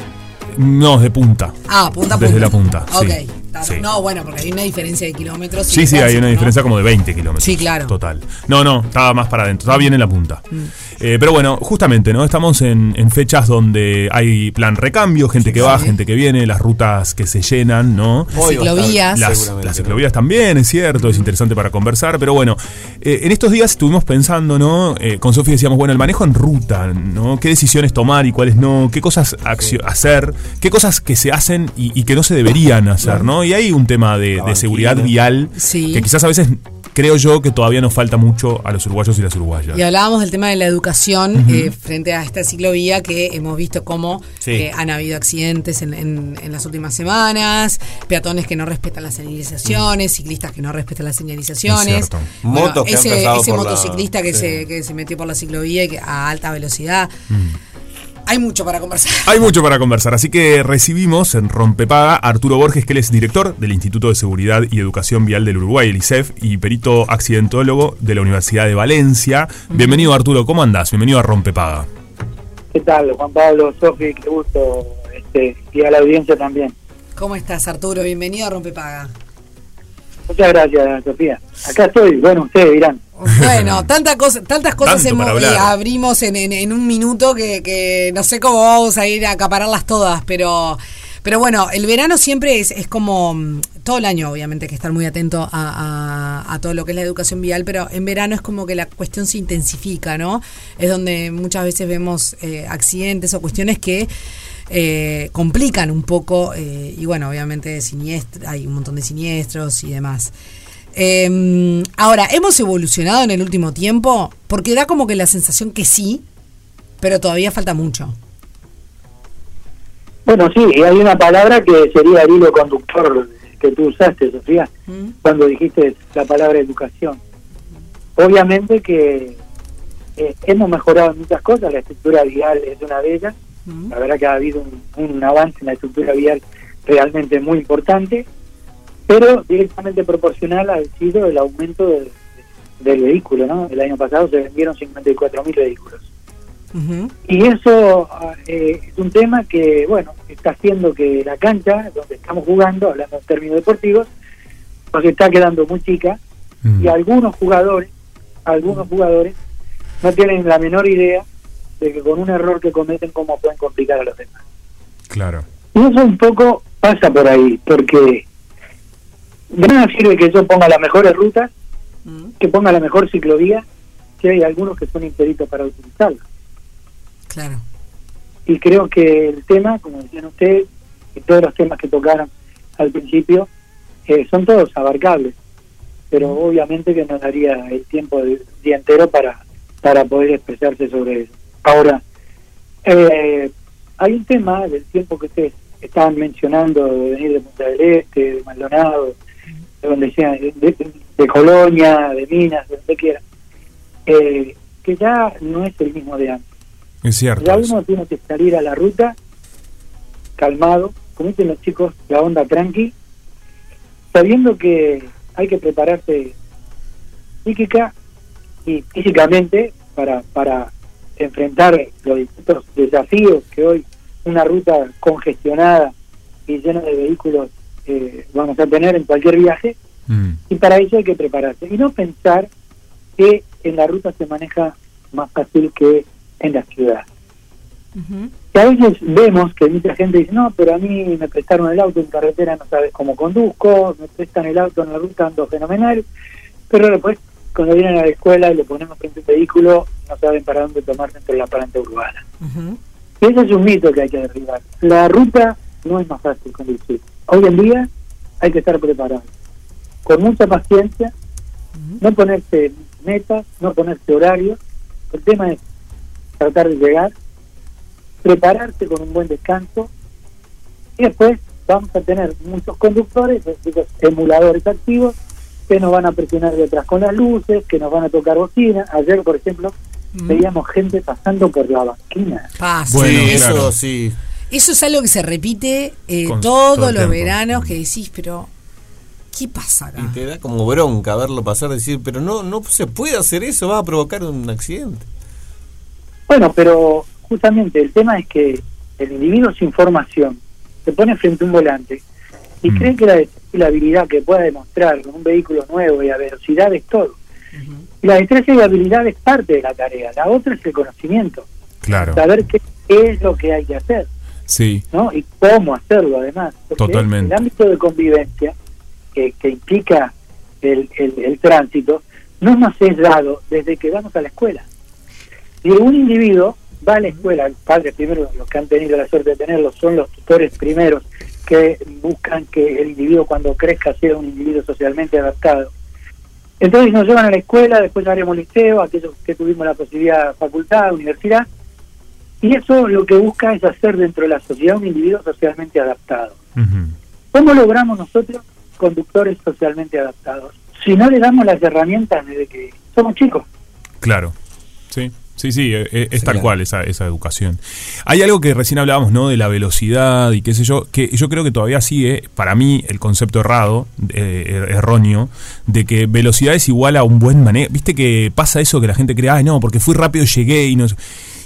No, de punta. Ah, punta a punta. Desde la punta, sí. Sí. No, bueno, porque hay una diferencia de kilómetros. Sí, sí, hay una ¿no? diferencia como de 20 kilómetros. Sí, claro. Mm. Total. No, no, estaba más para adentro, estaba bien en la punta. Eh, pero bueno, justamente, ¿no? Estamos en, en fechas donde hay plan recambio, gente que va, Sí. gente que viene, las rutas que se llenan, ¿no? Hoy ciclovías. Las, las ¿no? ciclovías también, es cierto, es interesante para conversar, pero bueno, eh, en estos días estuvimos pensando, ¿no? Eh, con Sofía decíamos, bueno, el manejo en ruta, ¿no? ¿Qué decisiones tomar y cuáles no? ¿Qué cosas hacer? ¿Qué cosas que se hacen y, y que no se deberían hacer, ¿no? Y hay un tema de, seguridad vial Sí. que quizás a veces creo yo que todavía nos falta mucho a los uruguayos y las uruguayas. Y hablábamos del tema de la educación eh, frente a esta ciclovía que hemos visto cómo Sí. eh, han habido accidentes en, en- en las últimas semanas, peatones que no respetan las señalizaciones, ciclistas que no respetan las señalizaciones. Es cierto. Motos que han ese, la- motociclista que, sí. se, que se metió por la ciclovía y que a alta velocidad. Hay mucho para conversar. Hay mucho para conversar, así que recibimos en Rompepaga a Arturo Borges, que él es director del Instituto de Seguridad y Educación Vial del Uruguay, el ISEF, y perito accidentólogo de la Universidad de Valencia. Bienvenido Arturo, ¿cómo andás? Bienvenido a Rompepaga. ¿Qué tal, Juan Pablo, Sofi? Qué gusto. Este, y a la audiencia también. ¿Cómo estás, Arturo? Bienvenido a Rompepaga. Muchas gracias, Sofía. Acá estoy. Bueno, ustedes dirán. Bueno, tanta cosa, tantas cosas hemos- eh, abrimos en, en- en un minuto que, que no sé cómo vamos a ir a acapararlas todas, pero pero bueno, el verano siempre es, es como mm, todo el año, obviamente, hay que estar muy atento a, a- a todo lo que es la educación vial, pero en verano es como que la cuestión se intensifica, ¿no? Es donde muchas veces vemos eh, accidentes o cuestiones que eh, complican un poco eh, y bueno, obviamente hay un montón de siniestros y demás. Eh, ahora, ¿hemos evolucionado en el último tiempo? Porque da como que la sensación que sí, pero todavía falta mucho. Bueno, sí, y hay una palabra que sería el hilo conductor que tú usaste, Sofía, ¿Mm? cuando dijiste la palabra educación. Obviamente que eh, hemos mejorado en muchas cosas, la estructura vial es una de ellas. ¿Mm? La verdad que ha habido un, un avance en la estructura vial realmente muy importante, pero directamente proporcional ha sido el aumento del, del vehículo, ¿no? El año pasado se vendieron 54.000 vehículos. Ujú. Y eso eh, es un tema que, bueno, está haciendo que la cancha donde estamos jugando, hablando en términos deportivos, nos está quedando muy chica Mm. y algunos jugadores, algunos jugadores no tienen la menor idea de que con un error que cometen cómo pueden complicar a los demás. Claro. Y eso un poco pasa por ahí, porque de nada sirve que yo ponga las mejores rutas, Mm. que ponga la mejor ciclovía, que hay algunos que son impedidos para utilizarla. Claro. y creo que el tema, como decían ustedes, y todos los temas que tocaron al principio, eh, son todos abarcables, pero obviamente que no daría el tiempo del día entero para, para poder expresarse sobre eso. Ahora, eh, hay un tema del tiempo que ustedes estaban mencionando, de venir de Punta del Este, de Maldonado, de donde sea, de, de- Colonia, de Minas, de donde quiera, eh, que ya no es el mismo de antes. Es cierto. Ya uno tiene que salir a la ruta calmado, como dicen los chicos, la onda tranqui, sabiendo que hay que prepararse psíquica y físicamente para, para enfrentar los distintos desafíos que hoy una ruta congestionada y llena de vehículos eh, vamos a tener en cualquier viaje Mm. y para eso hay que prepararse y no pensar que en la ruta se maneja más fácil que en la ciudad. Ujú. Que a veces vemos que mucha gente dice, no, pero a mí me prestaron el auto en carretera, no sabes cómo conduzco, me prestan el auto en la ruta, ando fenomenal, pero después cuando vienen a la escuela y le ponemos frente a un vehículo, no saben para dónde tomarse entre la parante urbana. Y ese es un mito que hay que derribar. La ruta no es más fácil conducir. Hoy en día hay que estar preparado. Con mucha paciencia, no ponerse metas, no ponerse horarios. El tema es tratar de llegar, prepararse con un buen descanso y después vamos a tener muchos conductores, esos emuladores activos, que nos van a presionar detrás con las luces, que nos van a tocar bocina. Ayer, por ejemplo, veíamos gente pasando por la banquina. Pasa. Bueno, sí, claro. eso sí. Eso es algo que se repite eh, Con- todos todo los tiempo. veranos que decís, pero ¿qué pasa acá? Y te da como bronca verlo pasar, decir, pero no no se puede hacer eso, va a provocar un accidente. Bueno, pero justamente el tema es que el individuo sin formación se pone frente a un volante y Mm. cree que la, la habilidad que pueda demostrar con un vehículo nuevo y a velocidad es todo. Y la destreza y habilidad es parte de la tarea, la otra es el conocimiento, Claro. saber qué es lo que hay que hacer, Sí. ¿no? Y cómo hacerlo además. Porque Totalmente. El ámbito de convivencia que, que implica el, el, el tránsito no nos es dado desde que vamos a la escuela. Si un individuo va a la escuela, los padres primero, los que han tenido la suerte de tenerlos, son los tutores primeros que buscan que el individuo cuando crezca sea un individuo socialmente adaptado. Entonces nos llevan a la escuela, después haremos liceo, aquellos que tuvimos la posibilidad facultad, universidad, y eso lo que busca es hacer dentro de la sociedad un individuo socialmente adaptado. ¿Cómo logramos nosotros conductores socialmente adaptados? Si no le damos las herramientas desde que somos chicos. Claro. Sí. Sí, sí, eh, eh, es tal claro. cual esa, esa educación. Hay algo que recién hablábamos, ¿no? De la velocidad y qué sé yo, que yo creo que todavía sigue, para mí, el concepto errado, eh, er- erróneo, de que velocidad es igual a un buen manejo. Viste que pasa eso que la gente cree, ay, no, porque fui rápido, llegué y no sé".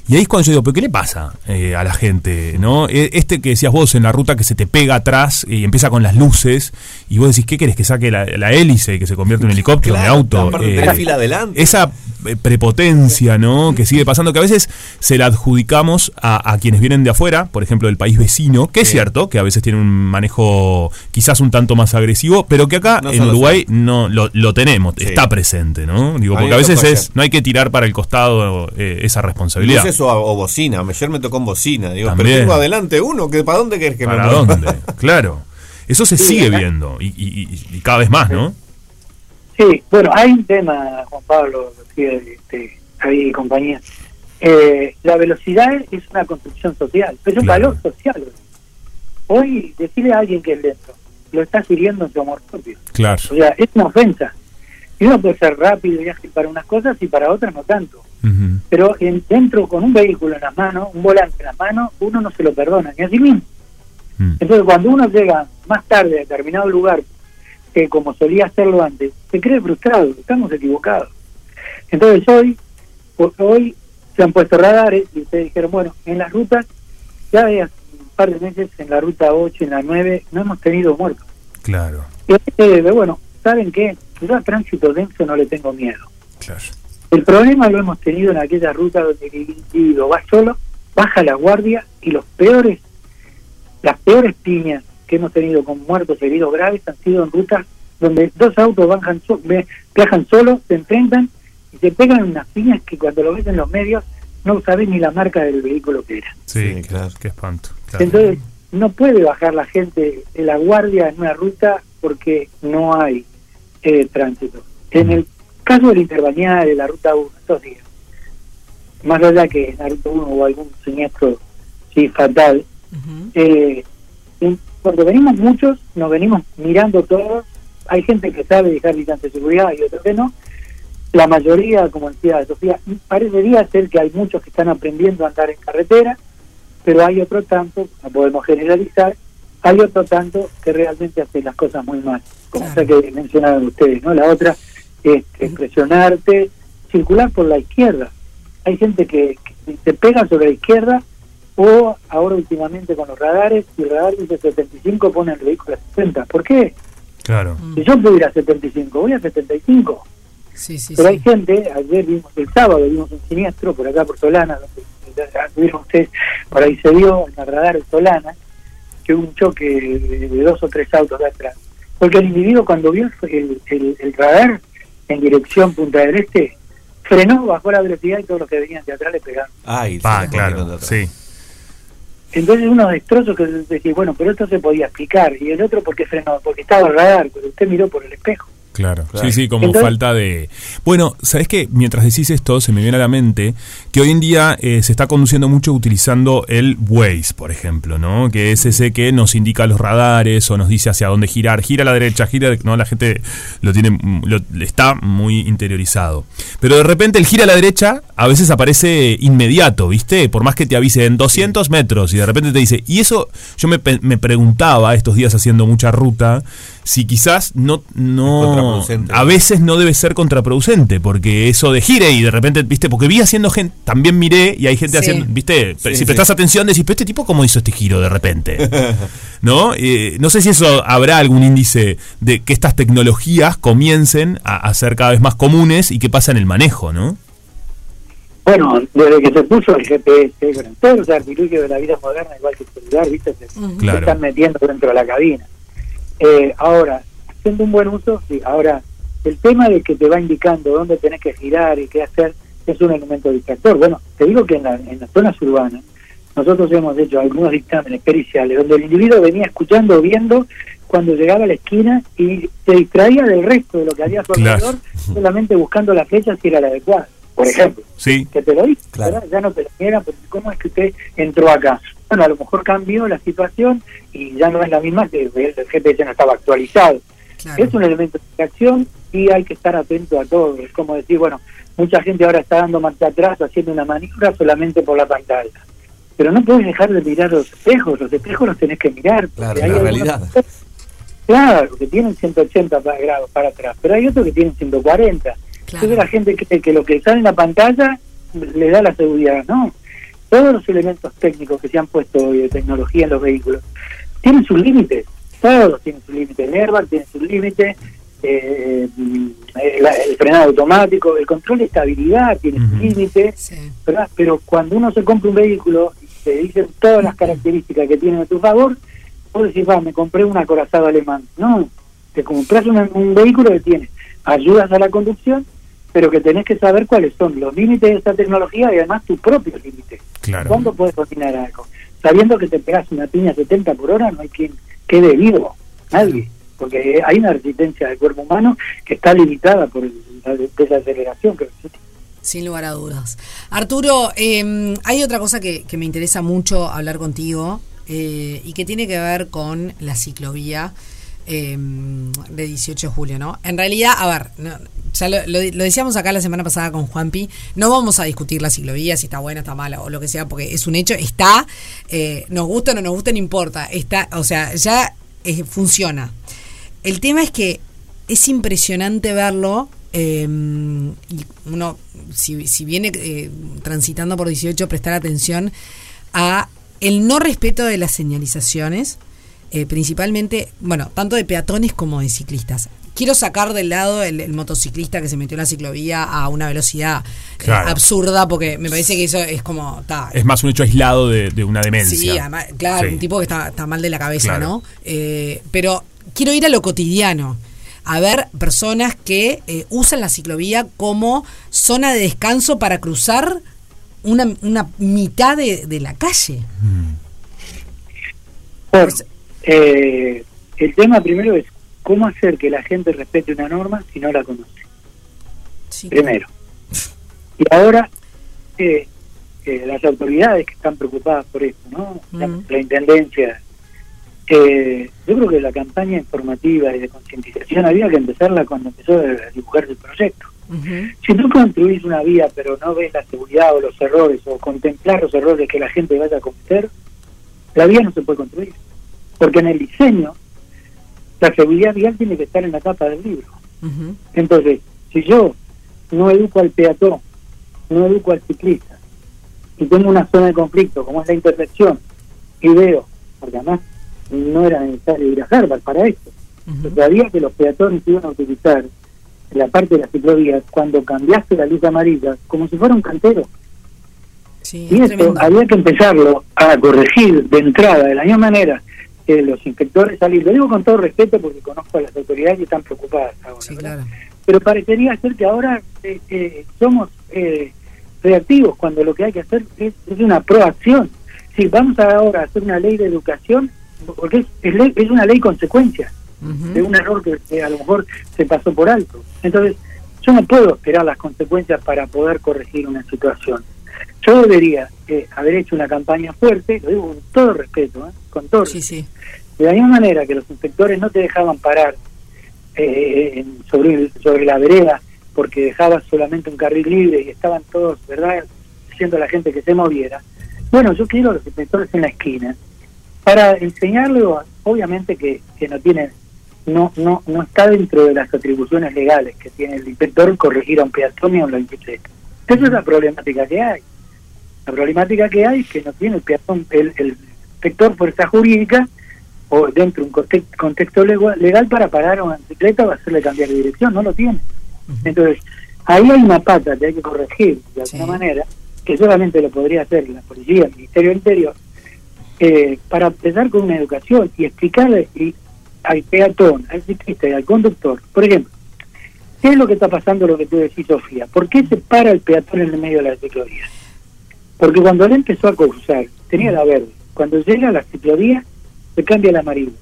Y ahí es cuando yo digo, ¿pero qué le pasa eh, a la gente? ¿no? E- Este que decías vos en la ruta que se te pega atrás y empieza con las luces y vos decís, ¿qué querés? ¿Que saque la, la hélice y que se convierta en un helicóptero, en Claro, un auto? Eh, tenés fila adelante. esa eh, prepotencia, ¿no? Que sigue pasando, que a veces se la adjudicamos a, a quienes vienen de afuera, por ejemplo, del país vecino, que es cierto, que a veces tiene un manejo quizás un tanto más agresivo, pero que acá No en Uruguay no lo, lo tenemos, Sí. está presente, ¿no? Digo, porque a veces es, no hay que tirar para el costado eh, esa responsabilidad. Luces o, o bocina. Ayer me tocó en bocina. Digo, También. pero tengo adelante uno. que ¿Para dónde querés que ¿Para me mueva? dónde? Claro. Eso se Sí, sigue acá- viendo y, y- y- cada vez más, ¿no? Sí, bueno, hay un tema, Juan Pablo, este, Javier y compañía. Eh, la velocidad es una construcción social, es un Claro. valor social. Hoy, decirle a alguien que es lento, lo está hiriendo en su amor propio. Claro. O sea, es una ofensa. Y uno puede ser rápido y ágil para unas cosas y para otras no tanto. Pero en- dentro, con un vehículo en las manos, un volante en las manos, uno no se lo perdona, ni a sí mismo. Mm. Entonces, cuando uno llega más tarde a determinado lugar, que como solía hacerlo antes, se cree frustrado, estamos equivocados. Entonces, hoy, ho- hoy se han puesto radares y ustedes dijeron, bueno, en las rutas, ya de hace un par de meses, en la ruta 8, en la 9, no hemos tenido muertos. Claro, Y a se debe? Bueno, ¿saben qué? Yo al tránsito denso no le tengo miedo. claro. El problema lo hemos tenido en aquella ruta donde el individuo va solo, baja la guardia y los peores, las peores piñas que hemos tenido con muertos heridos graves han sido en rutas donde dos autos bajan so- viajan solos, se enfrentan y se pegan unas piñas que cuando lo ves en los medios no sabes ni la marca del vehículo que era. Sí, Sí, claro. Qué espanto. claro. Entonces no puede bajar la gente de la guardia en una ruta porque no hay eh, tránsito. En el caso del interbañar de la ruta 1, estos días, más allá que en la ruta 1 hubo algún siniestro sí, fatal, eh, cuando venimos muchos, nos venimos mirando todos, hay gente que sabe dejar distancia de seguridad y otros que no, la mayoría, como decía Sofía, parecería ser que hay muchos que están aprendiendo a andar en carretera, pero hay otro tanto, no podemos generalizar, hay otro tanto que realmente hace las cosas muy mal, como Claro. esa que mencionaron ustedes, ¿no? La otra es que presionarte, circular por la izquierda. Hay gente que, que se pega sobre la izquierda o ahora últimamente con los radares, y el radar dice 75 pone el vehículo a 60. ¿Por qué? Claro. Si yo puedo ir a 75, voy a 75. Sí, sí, Pero hay sí. gente, ayer vimos, el sábado vimos un siniestro por acá por Solana, donde ustedes, por ahí se vio en el radar de Solana, que hubo un choque de, de dos o tres autos de atrás. Porque el individuo cuando vio el, el- el radar en dirección Punta del Este, frenó, bajó la velocidad y todos los que venían de atrás le pegaron. Ay, de claro. Sí. Entonces unos destrozos que decís, bueno, pero esto se podía explicar. Y el otro porque frenó, porque estaba el radar, pero usted miró por el espejo. Claro. Claro. sí, sí, como Entonces- falta de... Bueno, ¿sabes qué? Mientras decís esto, se me viene a la mente que hoy en día eh, se está conduciendo mucho utilizando el Waze, por ejemplo, ¿no? Que es ese que nos indica los radares o nos dice hacia dónde girar. Gira a la derecha, gira... No, la gente lo tiene... mm, Lo, está muy interiorizado. Pero de repente el gira a la derecha a veces aparece inmediato, ¿viste? Por más que te avise en 200 metros y de repente te dice... Y eso yo me, pe- me preguntaba estos días haciendo mucha ruta si quizás no... no contraproducente. a veces no debe ser contraproducente, porque eso de gire y de repente, viste, porque vi haciendo gente, también miré y hay gente Sí. haciendo, viste, Sí, si sí. prestas atención decís, pero este tipo cómo hizo este giro de repente, ¿no? Eh, no sé si eso habrá algún índice de que estas tecnologías comiencen a, a ser cada vez más comunes y que pasa en el manejo, ¿no? Bueno, desde que se puso el GPS, bueno, todos los artilugios de la vida moderna, igual que el celular, ¿viste? Se, se Claro. están metiendo dentro de la cabina. Eh, ahora, haciendo un buen uso, sí. Ahora, el tema de que te va indicando dónde tenés que girar y qué hacer es un elemento distractor. Bueno, te digo que en, la- en las zonas urbanas, nosotros hemos hecho algunos dictámenes periciales donde el individuo venía escuchando o viendo cuando llegaba a la esquina y se distraía del resto de lo que había a su Claro. alrededor, solamente buscando la flecha si era la adecuada. Por ejemplo Sí, que te lo dice, Claro. ya no te lo niegan, porque ¿cómo es que usted entró acá? Bueno, a lo mejor cambió la situación y ya no es la misma que el, GPS no estaba actualizado. Claro. Es un elemento de distracción y hay que estar atento a todo. Es como decir, bueno, mucha gente ahora está dando marcha atrás haciendo una maniobra solamente por la pantalla. Pero no puedes dejar de mirar los espejos, los espejos los tenés que mirar. Claro, hay la realidad. Claro, que tienen 180 pa- grados para atrás, pero hay otros que tienen 140. Entonces la gente cree que lo que sale en la pantalla le da la seguridad. No, todos los elementos técnicos que se han puesto hoy de tecnología en los vehículos tienen sus límites. Todos tienen sus límites. El airbag tiene sus límites, eh, mm, el, el frenado automático, el control de estabilidad tiene sus límites. Pero cuando uno se compra un vehículo y te dicen todas las características que tiene a tu favor, vos decís, va, me compré un acorazado alemán. No, te compras un, un vehículo que tiene ayudas a la conducción, pero que tenés que saber cuáles son los límites de esta tecnología y además tus propios límites. Claro. ¿Cuándo puedes dominar algo? Sabiendo que te pegas una piña 70 por hora, no hay quien quede vivo, nadie, porque hay una resistencia del cuerpo humano que está limitada por el- la desaceleración que existe. Sin lugar a dudas. Arturo, eh, hay otra cosa que, que me interesa mucho hablar contigo eh, y que tiene que ver con la ciclovía eh, de 18 de julio, ¿no? En realidad, a ver, ya lo, decíamos acá la semana pasada con Juanpi, no vamos a discutir la ciclovía, si está buena, está mala o lo que sea, porque es un hecho, está, eh, nos gusta o no nos gusta, no importa, está, o sea, ya eh, funciona. El tema es que es impresionante verlo. eh, y uno, si, si viene eh, transitando por 18, prestar atención a el no respeto de las señalizaciones, eh, principalmente, bueno, tanto de peatones como de ciclistas. Quiero sacar del lado el, el motociclista que se metió en la ciclovía a una velocidad eh, absurda, porque me parece que eso es como. ta, Es más un hecho aislado de, de una demencia. Sí, además, claro, Sí. un tipo que está, está mal de la cabeza, Claro. ¿no? Eh, pero quiero ir a lo cotidiano. A ver personas que eh, usan la ciclovía como zona de descanso para cruzar una, una mitad de, de la calle. Bueno, eh, el tema primero es cómo hacer que la gente respete una norma si no la conoce. Primero. Y ahora, eh, eh, las autoridades que están preocupadas por esto, ¿no? La, Mm. la intendencia. eh, yo creo que la campaña informativa y de concientización había que empezarla cuando empezó a dibujarse el proyecto. Si tú construís una vía pero no ves la seguridad o los errores o contemplar los errores que la gente vaya a cometer, la vía no se puede construir. Porque en el diseño, la seguridad vial tiene que estar en la tapa del libro. Entonces, si yo no educo al peatón, no educo al ciclista, y tengo una zona de conflicto como es la intersección, y veo, porque además no era necesario ir a Harvard para esto, pero sabía que los peatones iban a utilizar la parte de la ciclovía cuando cambiaste la luz amarilla como si fuera un cantero. y esto había que empezarlo a corregir de entrada, de la misma manera que los inspectores salir. Lo digo con todo respeto porque conozco a las autoridades que están preocupadas ahora. Pero parecería ser que ahora eh, eh, somos eh, reactivos cuando lo que hay que hacer es, es una proacción. Si vamos ahora a hacer una ley de educación, porque es, es, ley- es una ley consecuencia de un error que, que a lo mejor se pasó por alto. Entonces, yo no puedo esperar las consecuencias para poder corregir una situación. Yo debería eh, haber hecho una campaña fuerte, lo digo con todo respeto, ¿eh? con todo respeto. De la misma manera que los inspectores no te dejaban parar eh, en- sobre, el- sobre la vereda porque dejabas solamente un carril libre y estaban todos, ¿verdad?, diciendo a la gente que se moviera. Bueno, yo quiero a los inspectores en la esquina para enseñarle, obviamente que, que no tiene, no, no, no está dentro de las atribuciones legales que tiene el inspector corregir a un peatón y a una bicicleta. Esa es la problemática que hay. La problemática que hay es que no tiene el peatón, el, el inspector fuerza jurídica o dentro de un conte- contexto legal, para parar una bicicleta o hacerle cambiar de dirección, no lo tiene. Entonces, ahí hay una pata que hay que corregir de alguna manera, que solamente lo podría hacer la policía, el Ministerio del Interior, eh, para empezar con una educación y explicarle y al peatón, al ciclista y al conductor, por ejemplo, ¿qué es lo que está pasando, lo que tú decís, Sofía? ¿Por qué se para el peatón en el medio de la ciclovía? Porque cuando él empezó a cruzar, tenía la verde. Cuando llega a la ciclovía, se cambia el amarillo.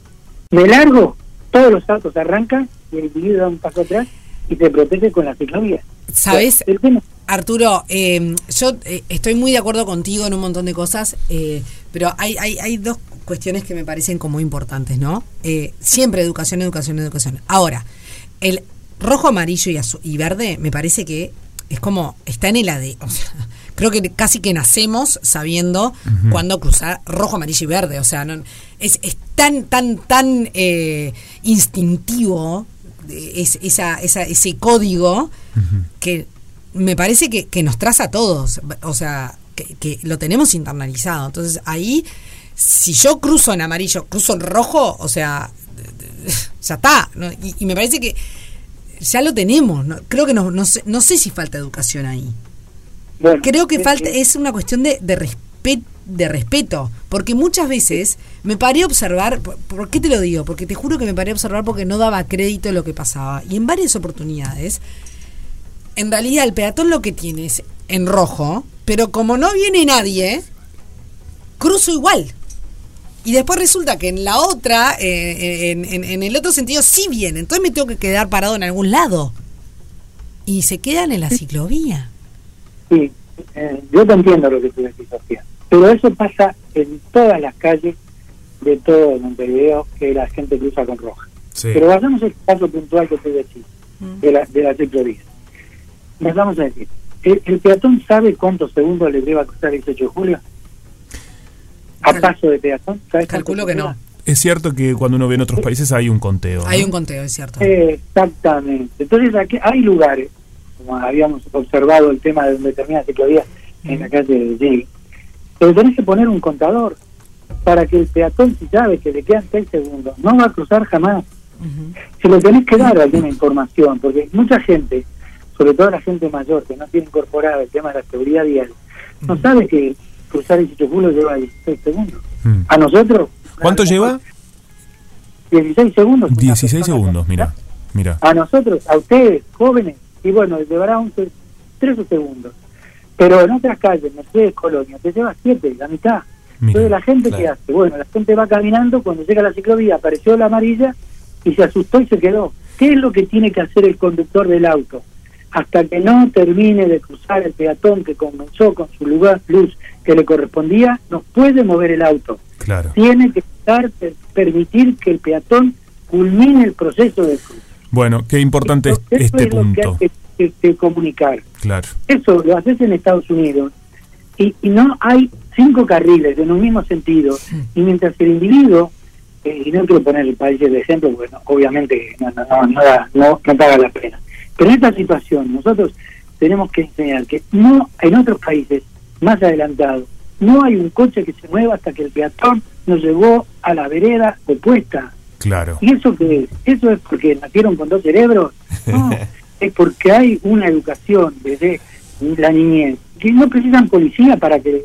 De largo, todos los autos arrancan y el individuo da un paso atrás y se protege con la ciclovía. ¿Sabes? Arturo, eh, yo eh, estoy muy de acuerdo contigo en un montón de cosas, eh, pero hay, hay, hay dos cuestiones que me parecen como importantes, ¿no? Eh, siempre educación, educación, educación. Ahora, el rojo, amarillo y, azul, y verde, me parece que es como, está en el AD. O sea, creo que casi que nacemos sabiendo cuándo cruzar rojo, amarillo y verde. O sea, no, es, es tan, tan, tan eh, instintivo eh, es, esa, esa, ese código que me parece que, que nos traza a todos. O sea, que, que lo tenemos internalizado. Entonces ahí, si yo cruzo en amarillo, cruzo en rojo, o sea, ya está. ¿no? Y, y me parece que ya lo tenemos. ¿no? Creo que no, no, sé, no sé si falta educación ahí. Bueno, Creo que eh, falta eh, es una cuestión de, de, respe- de respeto. Porque muchas veces me paré a observar. ¿por, por qué te lo digo? Porque te juro que me paré a observar porque no daba crédito a lo que pasaba. Y en varias oportunidades, en realidad el peatón lo que tiene es en rojo, pero como no viene nadie, cruzo igual. Y después resulta que en la otra, eh, en, en- en el otro sentido, sí viene. Entonces me tengo que quedar parado en algún lado. Y se quedan en la ciclovía. Sí, eh, yo te entiendo lo que tú decís, Sofía. Pero eso pasa en todas las calles de todo Montevideo que la gente cruza con roja. Sí. Pero vayamos al caso puntual que tú decís, de la, de la ciclovía. Nos vamos a decir, ¿el, el peatón sabe cuántos segundos le lleva a cruzar el 18 de julio? A Cal- paso de peatón. ¿sabes cuánto Calculo que no. Es cierto que cuando uno ve en otros países hay un conteo. Hay un conteo, es cierto. Exactamente. Entonces aquí hay lugares, como habíamos observado el tema de donde termina la ciclovía en la calle de Gil, pero tenés que poner un contador para que el peatón, si sabe que le quedan seis segundos, no va a cruzar jamás. Se lo tenés que dar alguna información, porque mucha gente, sobre todo la gente mayor que no tiene incorporado el tema de la seguridad vial, no sabe que cruzar el 18 de julio lleva 16 segundos. Mm. A nosotros... ¿Cuánto lleva? 16 segundos. una 16 persona segundos, mira. Mira. a nosotros, a ustedes, jóvenes, y bueno, llevará un 13 segundos. Pero en otras calles, Mercedes, Colonia, te lleva 7, la mitad. Mira, Entonces la gente claro. que hace, bueno, la gente va caminando, cuando llega a la ciclovía apareció la amarilla y se asustó y se quedó. ¿Qué es lo que tiene que hacer el conductor del auto? Hasta que no termine de cruzar el peatón que comenzó con su lugar luz que le correspondía, no puede mover el auto Claro. tiene que estar, per- permitir que el peatón culmine el proceso de cruce. Bueno, qué importante es eso este es lo que punto. hay que, que- que comunicar. Claro. Eso lo haces en Estados Unidos y, y no hay cinco carriles en un mismo sentido. Y mientras el individuo, eh, y no quiero poner el país de ejemplo, bueno, obviamente no, no, no, no, da- no, no paga la pena. Pero en esta situación nosotros tenemos que enseñar que no en otros países más adelantados no hay un coche que se mueva hasta que el peatón nos llegó a la vereda opuesta. Claro. ¿Y eso qué es? ¿Eso es porque nacieron con dos cerebros? No, es porque hay una educación desde la niñez, que no precisan policía para que,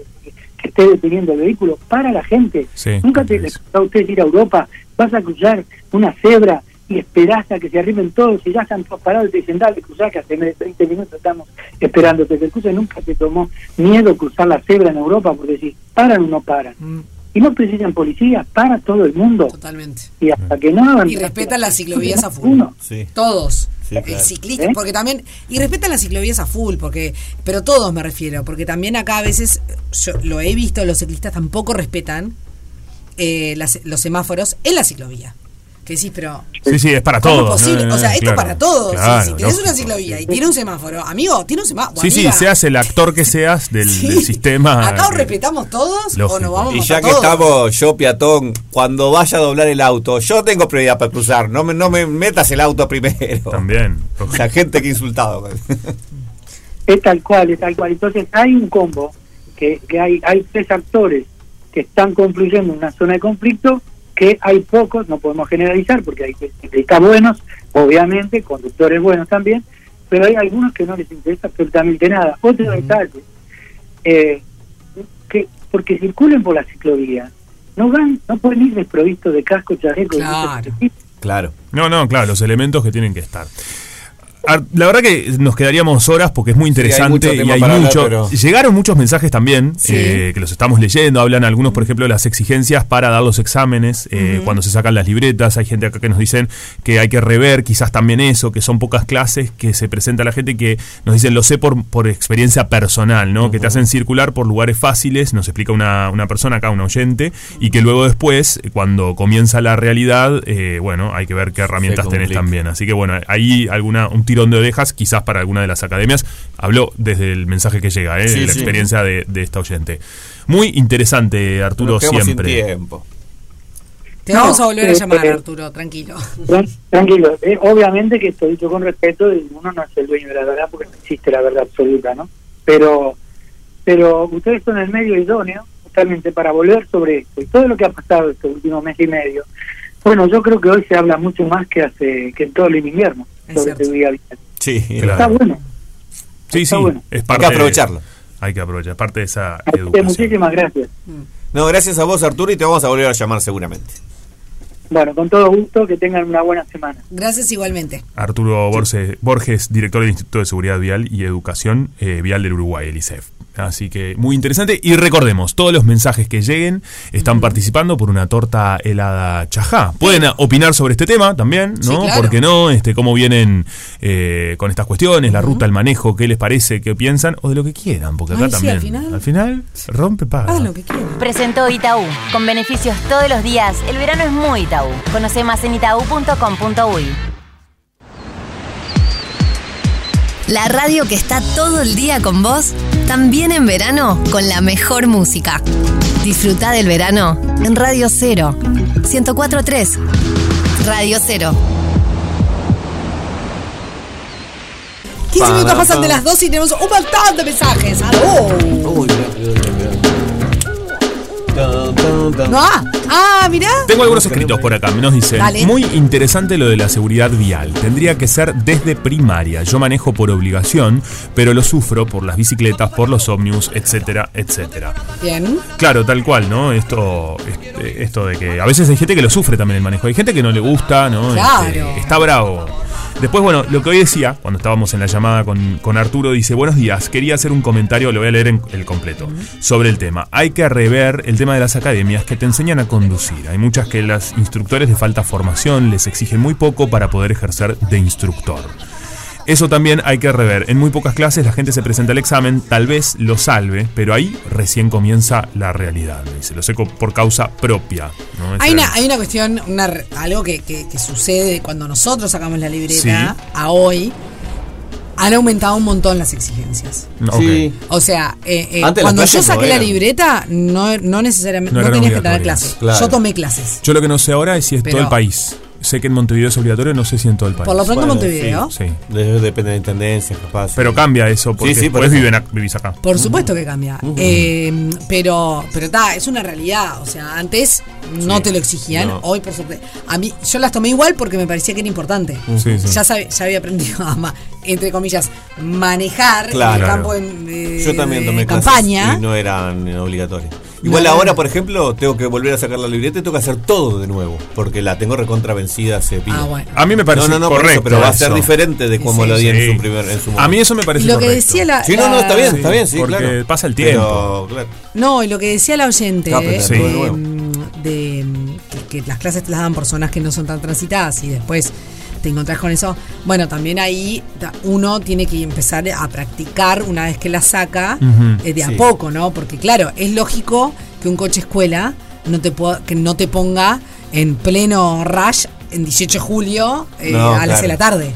que esté deteniendo el vehículo, para la gente. Sí, Nunca te es. les a usted ir a Europa, vas a cruzar una cebra y esperás a que se arriben todos y ya están todos parados y te dicen, dale, cruzar, que hace 20 minutos estamos esperándote que cruce. Nunca te tomó miedo cruzar la cebra en Europa porque si paran o no paran. Mm, Y no precisan policía, para todo el mundo. totalmente. Y hasta que no. Y respetan las ciclovías a full. Uno. Sí. Todos. Sí, El claro. ciclista, ¿Eh? porque también, y respetan las ciclovías a full, porque, pero todos me refiero, porque también acá a veces, yo lo he visto, los ciclistas tampoco respetan eh, las- los semáforos en la ciclovía. Que decís, pero Sí, sí, es para ¿cómo todos. es posible? ¿no? o sea, esto Claro, para todos. Si- claro, si tienes una ciclovía y tiene un semáforo, amigo, tiene un semáforo. Sí, sí, seas el actor que seas del, Sí. del sistema. Acá o que- respetamos todos o nos vamos Y a ya matar que todos. estamos, yo peatón, cuando vaya a doblar el auto, yo tengo prioridad para cruzar, no me, no me metas el auto primero. También. La gente que ha insultado. Es tal cual, es tal cual. Entonces hay un combo, que, que hay, hay tres actores que están confluyendo en una zona de conflicto, que hay pocos, no podemos generalizar porque hay ciclistas buenos, obviamente, conductores buenos también, pero hay algunos que no les interesa absolutamente nada. Otro detalle, eh, que porque circulen por la ciclovía, no van, no pueden ir desprovistos de casco, chaleco, y Claro. Claro. No, no, claro, los elementos que tienen que estar. La verdad que nos quedaríamos horas porque es muy interesante y hay hablar, mucho. pero- Llegaron muchos mensajes también Sí. eh, que los estamos leyendo. Hablan algunos, por ejemplo, de las exigencias para dar los exámenes eh, cuando se sacan las libretas. Hay gente acá que nos dicen que hay que rever quizás también eso, que son pocas clases que se presenta a la gente y que nos dicen lo sé por, por experiencia personal, ¿no? Que te hacen circular por lugares fáciles, nos explica una, una persona acá, un oyente, y que luego después, cuando comienza la realidad, eh, bueno, hay que ver qué herramientas tenés también. Así que bueno, ahí alguna un tirón de orejas, quizás para alguna de las academias. Habló desde el mensaje que llega, ¿eh? Sí, de la sí. experiencia de, de esta oyente. Muy interesante, Arturo, quedamos sin siempre. tiempo. Te No, vamos a volver a eh, llamar, eh, Arturo, tranquilo. Tran- Tranquilo, eh, obviamente que esto dicho con respeto y uno no es el dueño de la verdad porque no existe la verdad absoluta, ¿no? Pero, pero ustedes son el medio idóneo justamente para volver sobre esto y todo lo que ha pasado este último mes y medio. Bueno, yo creo que hoy se habla mucho más que hace que en todo el invierno Es sobre cierto. seguridad vial. Sí, Claro. Está bueno. Sí, Está sí, bueno. es Hay que de- aprovecharlo. hay que aprovechar, es parte de esa Así educación. muchísimas gracias. No, gracias a vos, Arturo, y te vamos a volver a llamar seguramente. Bueno, con todo gusto, que tengan una buena semana. Gracias igualmente. Arturo Borges, Borges, director del Instituto de Seguridad Vial y Educación eh, Vial del Uruguay, el ISEF. Así que muy interesante. Y recordemos, todos los mensajes que lleguen están participando por una torta helada chajá. Pueden opinar sobre este tema también, Sí, ¿no? claro. ¿Por qué no? Este, cómo vienen eh, con estas cuestiones, la ruta, el manejo, qué les parece, qué piensan, o de lo que quieran, porque acá Ay, sí, también. al final. al final, rompe, paga. Haz lo que quieras. Presentó Itaú. Con beneficios todos los días, el verano es muy Itaú. Conoce más en itaú.com.uy. La radio que está todo el día con vos, también en verano con la mejor música. Disfruta del verano en Radio 0, 1043. Radio 0. 15 minutos pasan de las 2 y tenemos un montón de mensajes. ¡Aló! Uy. No, ah, mirá. Tengo algunos escritos por acá, nos dicen, Dale. muy interesante lo de la seguridad vial, tendría que ser desde primaria, yo manejo por obligación, pero lo sufro por las bicicletas, por los ómnibus, etcétera, etcétera. Bien. Claro, tal cual, ¿no? Esto, este, esto de que a veces hay gente que lo sufre también el manejo, hay gente que no le gusta, ¿no? Claro. Este, está bravo. Después, bueno, lo que hoy decía, cuando estábamos en la llamada con, con Arturo, dice, buenos días, quería hacer un comentario, lo voy a leer en el completo, sobre el tema. Hay que rever el tema de las academias que te enseñan a conducir. Hay muchas que las instructores les falta formación, les exigen muy poco para poder ejercer de instructor. Eso también hay que rever. En muy pocas clases la gente se presenta al examen, tal vez lo salve, pero ahí recién comienza la realidad. Dice, lo sé por causa propia. ¿no? Hay una, hay una cuestión, una, algo que, que- que sucede cuando nosotros sacamos la libreta Sí. a hoy. Han aumentado un montón las exigencias. Sí. O sea, eh, eh, cuando yo no saqué la libreta, no, no necesariamente, No tenías que tener clases. Claro. Yo tomé clases. Yo lo que no sé ahora es si es Pero- todo el país. Sé que en Montevideo es obligatorio, no sé si en todo el país. Por lo pronto Bueno, Montevideo. Sí. De- Depende de la intendencia, capaz. Pero cambia eso, porque Sí, sí, por después eso. viven vivís acá. Por supuesto que cambia. Eh, pero, pero está, es una realidad. O sea, antes no Sí. te lo exigían, No. hoy por suerte. A mí, yo las tomé igual porque me parecía que era importante. Sí, sí. Ya, sabe- ya había aprendido a, ma- entre comillas, manejar Claro. en el campo en, eh, Yo también de tomé clases campaña. y no eran eh, obligatorias. Igual No, no. ahora, por ejemplo, tengo que volver a sacar la libreta y tengo que hacer todo de nuevo, porque la tengo recontra vencida hace. Ah, bueno. A mí me parece no, no, no, correcto. eso, pero va a ser diferente de cómo Sí, lo di en su primer en su A mí momento. eso me Y parece lo que correcto. decía la. Sí, no, no, está bien, Sí, está bien, sí, porque claro. pasa el Pero, tiempo. claro, No, y lo que decía la oyente, Claro, pero eh, de de, que, que las clases te las dan personas que no son tan transitadas y después te encontrás con eso. Bueno, también ahí uno tiene que empezar a practicar una vez que la saca eh, de a poco, ¿no? Porque claro, es lógico que un coche escuela no te que no te ponga en pleno rush en 18 de julio eh, No, a las 6 de la claro.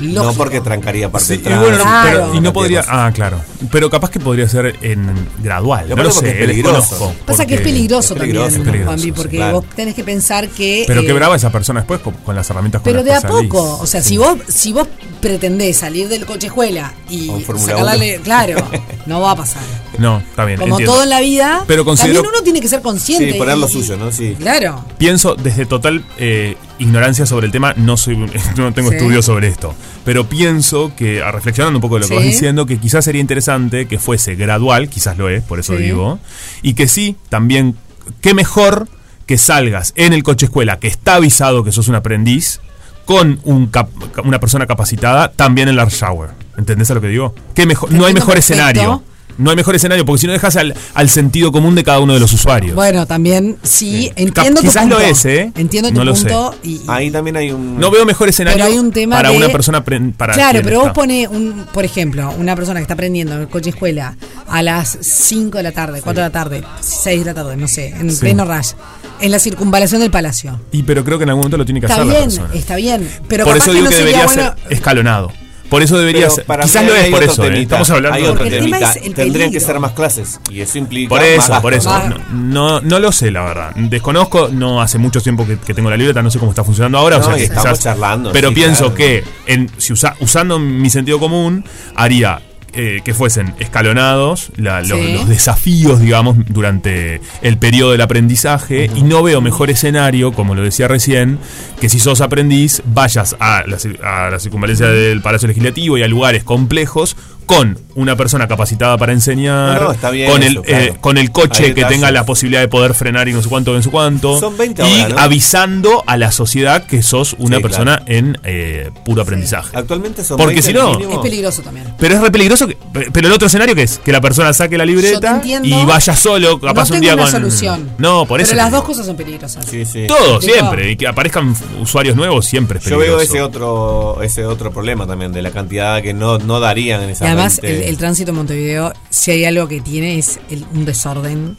No porque trancaría parte Sí, del y bueno, Claro. pero- y no podría. Ah, claro. Pero capaz que podría ser en gradual. Lo No lo sé, es peligroso. desconozco, Pasa que es peligroso, es peligroso, también, es peligroso, Juanpi, porque claro. vos tenés que pensar que. Pero eh, qué brava esa persona después con, con las herramientas con Pero de a salís. poco, o sea, Sí. si vos si vos pretendés salir del coche escuela y A un Fórmula sacarla, uno. le- claro, no va a pasar. No, está bien. Como entiendo. todo en la vida, Pero considero- también uno tiene que ser consciente. Sí, poner lo suyo, ¿no? Sí. Claro. Pienso desde total eh, ignorancia sobre el tema, no soy no tengo Sí. estudios sobre esto, pero pienso que, a reflexionando un poco de lo que Sí. vas diciendo, que quizás sería interesante que fuese gradual, quizás lo es, por eso Sí. digo, y que sí, también, qué mejor que salgas en el coche escuela, que está avisado que sos un aprendiz, con un cap- una persona capacitada también en la shower. ¿Entendés a lo que digo? Que mejor, no hay mejor perfecto. escenario. No hay mejor escenario porque si no dejas al, al sentido común de cada uno de los usuarios. Bueno, también sí, Cap- entiendo tu quizás lo punto. es, ¿eh? Entiendo tu No lo punto y, y- Ahí también hay un. no veo mejor escenario Pero hay un tema para de- una persona pre- para Claro, pero vos un, por ejemplo, una persona que está aprendiendo en el coche escuela a las 5 de la tarde, 4 de la tarde, 6 de la tarde, no sé, en Sí. pleno rush, en la circunvalación del palacio. Y pero creo que en algún momento lo tiene que Está hacer la bien, persona. está bien. Pero por capaz eso digo no que, sería debería bueno- ser escalonado. Por eso debería Pero ser. para Quizás lo es por eso, ¿eh? temita. Estamos hablando Hay de otro temita. Tendrían que ser más clases. Y eso implica. Por más eso, gasto. por eso. Va. No, no, no lo sé, la verdad. Desconozco, no hace mucho tiempo que, que tengo la libreta, no sé cómo está funcionando ahora. o sea que estamos quizás- charlando, Pero sí, pienso claro. que en, si usa- usando mi sentido común, haría eh, que fuesen escalonados la- los, Sí. los desafíos, digamos, durante el periodo del aprendizaje. Y no veo mejor escenario, como lo decía recién, que si sos aprendiz, vayas a la, a la circunvalencia del Palacio Legislativo y a lugares complejos con una persona capacitada para enseñar, No, no, está bien con, eso, el, claro. eh, con el coche que tenga la posibilidad de poder frenar y no sé cuánto, no sé cuánto. Son 20 y ahora, ¿no? avisando a la sociedad que sos una Sí, persona claro. en eh, puro aprendizaje. Actualmente son Porque 20 si no- mínimo. Es peligroso también. Pero es re peligroso. que- pero el otro escenario que es que la persona saque la Yo libreta y vaya solo, capaz no un día una con. solución. No, por eso. Pero las dos cosas son peligrosas. Sí, sí. Todo, Digo- siempre. Y que aparezcan usuarios nuevos siempre es Yo peligroso. veo ese otro ese otro problema también de la cantidad que no, no darían en esa además, 20. el, el tránsito en Montevideo, si hay algo que tiene, es el- un desorden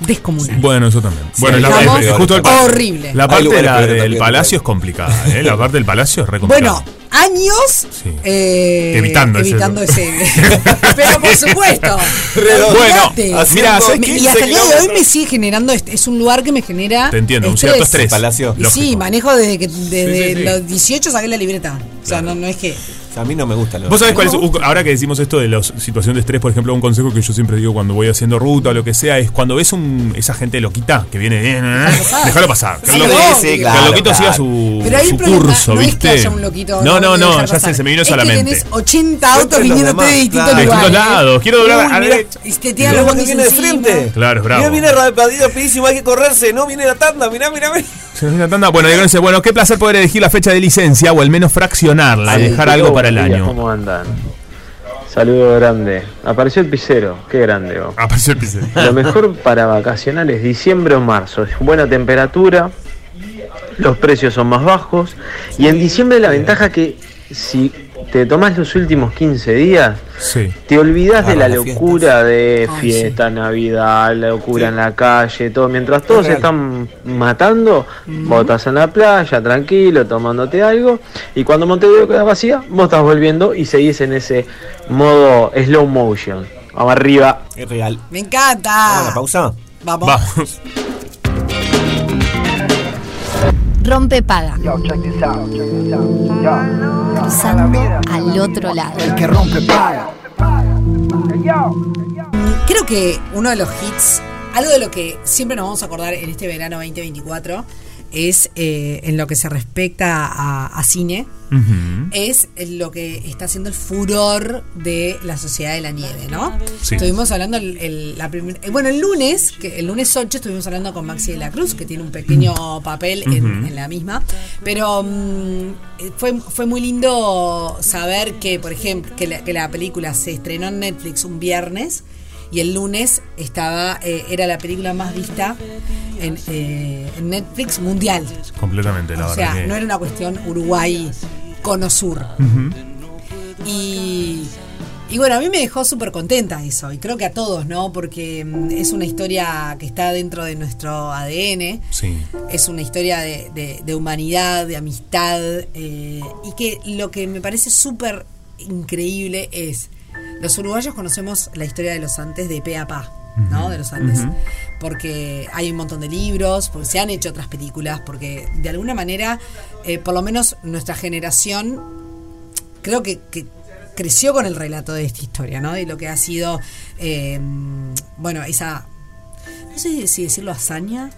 descomunal. Bueno, eso también. Bueno, la, Estamos es- es justo el horrible. La parte de la- del palacio es complicada, ¿eh? La parte del palacio es re complicada. Bueno, años Sí. eh, Evitando ese- evitando ese. Pero por supuesto. Bueno, mira, y hasta el día de hoy me sigue generando. est- Es un lugar que me genera. Te entiendo, un cierto estrés. Palacio. Sí, manejo desde que desde Sí, sí, sí. los 18 saqué la libreta. O sea, no, no es que. A mí no me gusta lo Vos sabés cuál es, un- ahora que decimos esto de la situación de estrés, por ejemplo, un consejo que yo siempre digo cuando voy haciendo ruta o lo que sea, es cuando ves un, esa gente loquita que viene, eh, eh, déjalo pasar. Que Sí, sí, que el claro, loquito claro. siga su, Pero ahí su curso, no es ¿viste? que haya un loquito. no, no, no, ya sé, se me vino es eso a la que mente. tenés 80 autos viniéndote de distintos claro. De lugares. distintos lados, quiero doblar a mira, ver. Y te tiran Mirá los viene de frente. Claro, es bravo. Mira, viene rapidísimo, hay que correrse, no viene la tanda, mirá, mirá, mirá. Se nos viene la tanda. Bueno, Diego dice, bueno, qué placer poder elegir la fecha de licencia o al menos fraccionarla y dejar algo para el año. ¿Cómo andan? Saludo grande. Apareció el pisero. Qué grande. vos. Apareció el pincel. Lo mejor para vacacionar es diciembre o marzo. Es buena temperatura, los precios son más bajos. Y en diciembre la ventaja que si te tomás los últimos 15 días, Sí. te olvidas de la locura de Ay, fiesta, Navidad, la locura en la calle, todo. Mientras todos se real. están matando, vos estás en la playa, tranquilo, tomándote algo. Y cuando Montevideo queda vacía, vos estás volviendo y seguís en ese modo slow motion. Vamos arriba. Es real. Me encanta. Vamos a la pausa. Vamos. Vamos. Rompe paga. Cruzando al otro lado. Creo que uno de los hits, algo de lo que siempre nos vamos a acordar en este verano 2024, es eh, en lo que se respecta a, a cine, Ujú. es lo que está haciendo el furor de la sociedad de la nieve, ¿no? Sí. Estuvimos hablando el, el- la primer- eh, bueno, el lunes, que el lunes 8 estuvimos hablando con Maxi de la Cruz, que tiene un pequeño papel en, la misma, pero mm, eh, fue, fue muy lindo saber que, por ejemplo, que la, que la película se estrenó en Netflix un viernes y el lunes estaba eh, era la película más vista en, eh, en Netflix mundial. Completamente, la O verdad. sea, que- no era una cuestión Uruguay cono sur. Y, y bueno, a mí me dejó súper contenta eso, y creo que a todos, ¿no? Porque mm, es una historia que está dentro de nuestro ADN, Sí. es una historia de, de- de humanidad, de amistad, eh, y que lo que me parece súper increíble es, los uruguayos conocemos la historia de los Andes de pe a pa, ¿no? De los Andes. Porque hay un montón de libros, porque se han hecho otras películas, porque de alguna manera, eh, por lo menos nuestra generación, creo que, que creció con el relato de esta historia, ¿no? De lo que ha sido, eh, bueno, esa, no sé si decirlo hazaña,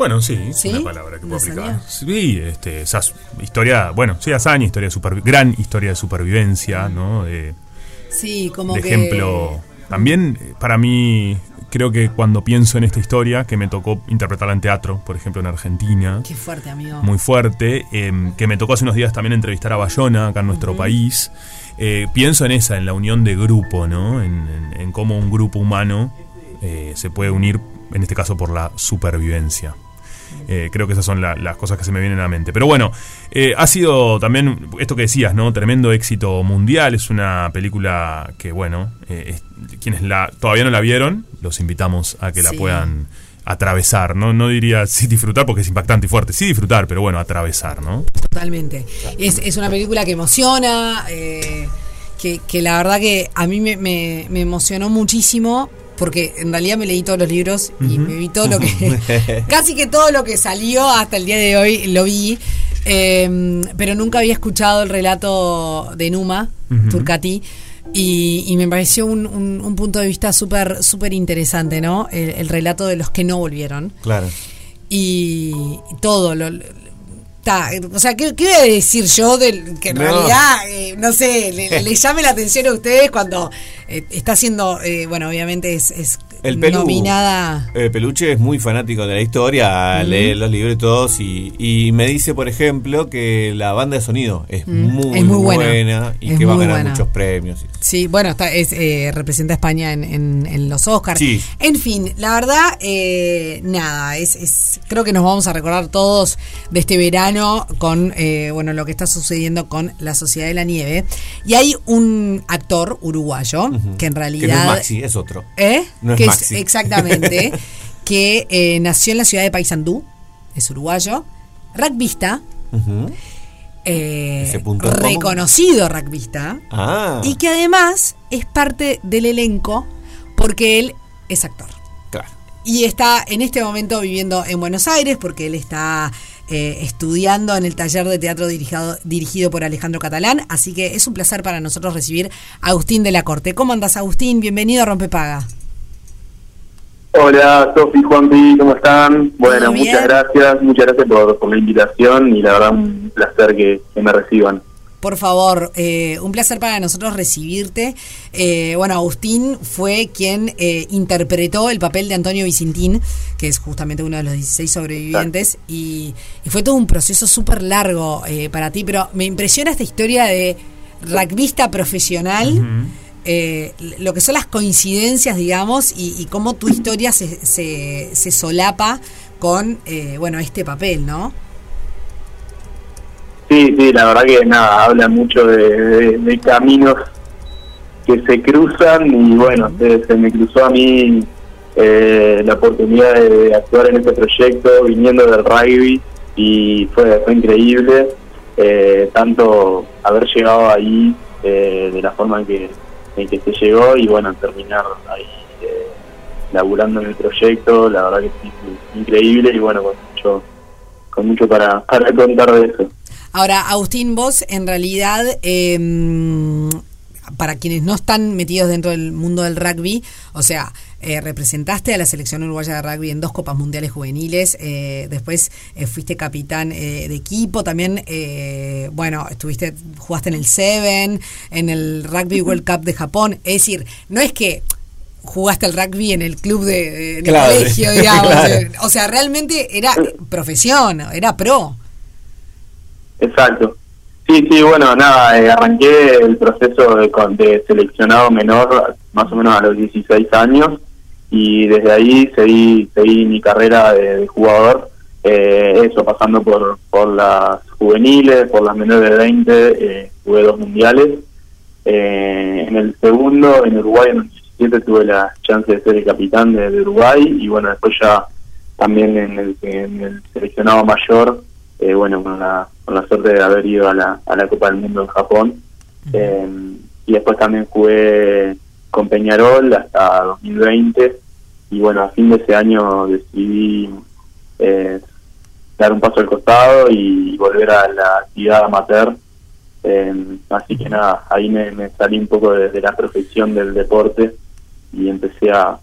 Bueno, sí, es ¿Sí? una palabra que puedo ¿Una aplicar. Sí, este, esa historia, bueno, sí, hazaña, historia de supervi- gran historia de supervivencia, ¿no? De, sí, como de que... ejemplo. También, eh, para mí, creo que cuando pienso en esta historia, que me tocó interpretarla en teatro, por ejemplo en Argentina, Qué fuerte, amigo. muy fuerte, eh, que me tocó hace unos días también entrevistar a Bayona, acá en nuestro país, eh, pienso en esa, en la unión de grupo, ¿no? En, en- en cómo un grupo humano eh, se puede unir, en este caso por la supervivencia. Eh, creo que esas son la- las cosas que se me vienen a la mente. Pero bueno, eh, ha sido también esto que decías, ¿no? Tremendo éxito mundial. Es una película que, bueno, eh, es- quienes la todavía no la vieron, los invitamos a que la puedan atravesar. No, no diría sí disfrutar porque es impactante y fuerte. Sí disfrutar, pero bueno, atravesar, ¿no? Totalmente. Es, es una película que emociona, que, que la verdad que a mí me, me- me emocionó muchísimo, porque en realidad me leí todos los libros y me vi todo lo que... casi que todo lo que salió hasta el día de hoy lo vi, eh, pero nunca había escuchado el relato de Numa, Ujú. Turcati. Y, y me pareció un, un- un punto de vista súper súper interesante, ¿no? El, el relato de los que no volvieron Claro. y todo lo- ta, o sea ¿qué, qué voy a decir yo del que en No. realidad eh, no sé le, le llame la atención a ustedes cuando eh, está haciendo eh, bueno obviamente es, es El nominada eh, Peluche es muy fanático de la historia, lee los libros y todos, y, me dice, por ejemplo, que la banda de sonido es Mm, muy, es muy buena. buena, y Es que va a ganar buena. muchos premios. Sí, bueno, está, es, eh, representa a España en, en- en los Oscars. Sí. En fin, la verdad, eh, nada, es, es- creo que nos vamos a recordar todos de este verano con bueno lo que está sucediendo con la Sociedad de la Nieve. Y hay un actor uruguayo que en Que realidad... no es Maxi, es otro. ¿Eh? No es que Maxi. exactamente. que eh, nació en la ciudad de Paysandú, es uruguayo, rugbyista, eh, reconocido rugbyista, Ah, y que además es parte del elenco porque él es actor. claro. Y está en este momento viviendo en Buenos Aires porque él está eh, estudiando en el taller de teatro dirigido, dirigido por Alejandro Catalán. Así que es un placer para nosotros recibir a Agustín de la Corte. ¿Cómo andas, Agustín? Bienvenido a Rompepaga. Hola, Sofi, Juanpi, ¿cómo están? Bueno, muchas gracias, muchas gracias por, por la invitación y la verdad un placer que, que me reciban. Por favor, eh, un placer para nosotros recibirte. Eh, bueno, Agustín fue quien eh, interpretó el papel de Antonio Vicentín, que es justamente uno de los 16 sobrevivientes, y, y fue todo un proceso súper largo eh, para ti, pero me impresiona esta historia de rugbyista profesional, eh, lo que son las coincidencias, digamos, y, y cómo tu historia se, se, solapa con, eh, bueno, este papel, ¿no? Sí, sí, la verdad que nada, habla mucho de, caminos que se cruzan y bueno, se, me cruzó a mí eh, la oportunidad de actuar en este proyecto viniendo del rugby y fue, fue increíble eh, tanto haber llegado ahí eh, de la forma que, que se llegó y bueno, terminar ahí eh, laburando en el proyecto, la verdad que sí, increíble y bueno, con mucho, con mucho para, contar de eso. Ahora, Agustín, vos en realidad, eh, para quienes no están metidos dentro del mundo del rugby, o sea, eh, representaste a la selección uruguaya de rugby en dos Copas Mundiales Juveniles, eh, después eh, fuiste capitán eh, de equipo, también, eh, bueno, estuviste, jugaste en el Seven, en el Rugby World Cup de Japón, es decir, no es que jugaste al rugby en el club de, el colegio, digamos, claro. o sea, realmente era profesión, era pro. Exacto. Sí, sí, bueno, nada, eh, arranqué el proceso de, de seleccionado menor más o menos a los 16 años y desde ahí seguí, seguí mi carrera de, de jugador, eh, eso, pasando por, por las juveniles, por las menores de 20, eh, jugué dos mundiales. Eh, en el segundo, en Uruguay, en el 17, tuve la chance de ser el capitán de, de Uruguay y bueno, después ya también en el, en el seleccionado mayor, eh, bueno, con la, con la suerte de haber ido a la, a la Copa del Mundo en Japón. Eh, y después también jugué con Peñarol hasta 2020 y bueno, a fin de ese año decidí eh, dar un paso al costado y volver a la actividad amateur. Eh, así que nada, ahí me, me salí un poco de, de la profesión del deporte y empecé a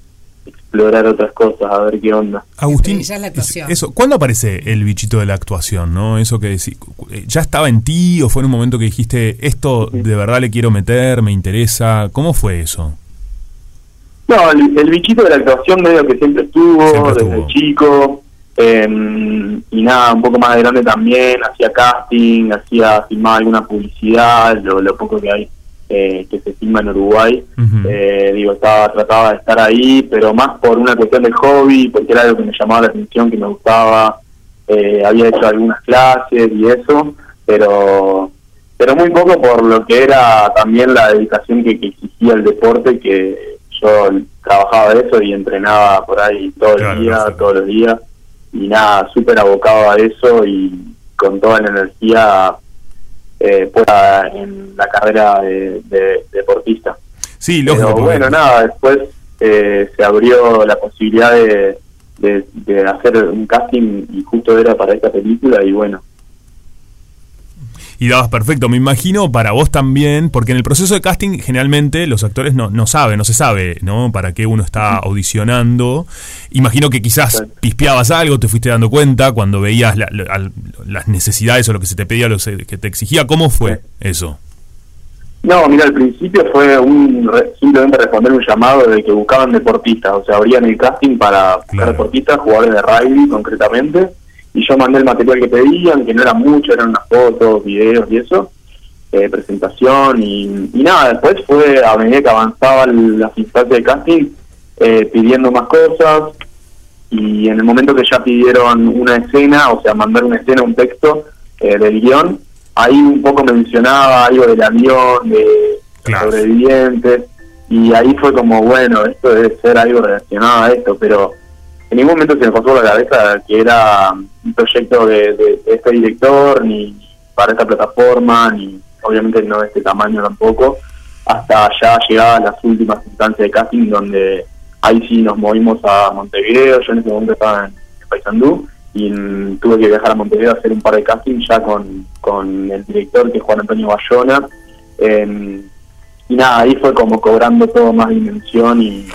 explorar otras cosas, a ver qué onda. Agustín, la eso, ¿cuándo aparece el bichito de la actuación? ¿no? Eso que decís, eh, ¿ya estaba en ti o fue en un momento que dijiste, esto de verdad le quiero meter, me interesa? ¿Cómo fue eso? No, el, el bichito de la actuación medio que siempre estuvo, Siempre desde estuvo. chico. eh, y nada, un poco más grande también, hacía casting, hacía filmaba alguna publicidad, lo, lo poco que hay eh, que se filma en Uruguay. Ujú. Eh, digo, estaba trataba de estar ahí, pero más por una cuestión de hobby, porque era algo que me llamaba la atención, que me gustaba. Eh, había hecho algunas clases y eso, pero pero muy poco por lo que era también la dedicación que, que exigía el deporte, que yo trabajaba eso y entrenaba por ahí todo el Claro, día, todos los días, y nada, súper abocado a eso y con toda la energía eh, puesta en la carrera de, de deportista. Sí, lógico. Pero bueno, nada, después eh, se abrió la posibilidad de, de, de hacer un casting y justo era para esta película y bueno, Y dabas perfecto, me imagino para vos también, porque en el proceso de casting generalmente los actores no, no saben, no se sabe, ¿no? Para qué uno está audicionando. Imagino que quizás pispeabas algo, te fuiste dando cuenta cuando veías la- la- las necesidades o lo que se te pedía, lo que te exigía. ¿Cómo fue eso? No, mira, al principio fue un re- simplemente responder un llamado de que buscaban deportistas, o sea, abrían el casting para buscar Claro. deportistas, jugadores de rugby concretamente, y yo mandé el material que pedían, que no era mucho, eran unas fotos, videos y eso, eh, presentación, y, y nada, después fue a medida que avanzaban las instancias de casting, eh, pidiendo más cosas, y en el momento que ya pidieron una escena, o sea, mandar una escena, un texto eh, del guion, ahí un poco mencionaba algo del avión, de Claro. sobrevivientes, y ahí fue como, bueno, esto debe ser algo relacionado a esto, pero en ningún momento se me pasó la cabeza que era un proyecto de, de- este director, ni para esta plataforma, ni obviamente no de este tamaño tampoco, hasta ya llegadas las últimas instancias de casting donde ahí sí nos movimos a Montevideo, yo en ese momento estaba en, en Paysandú y tuve que viajar a Montevideo a hacer un par de castings ya con, con el director que es Juan Antonio Bayona em, y nada, ahí fue como cobrando todo más dimensión y,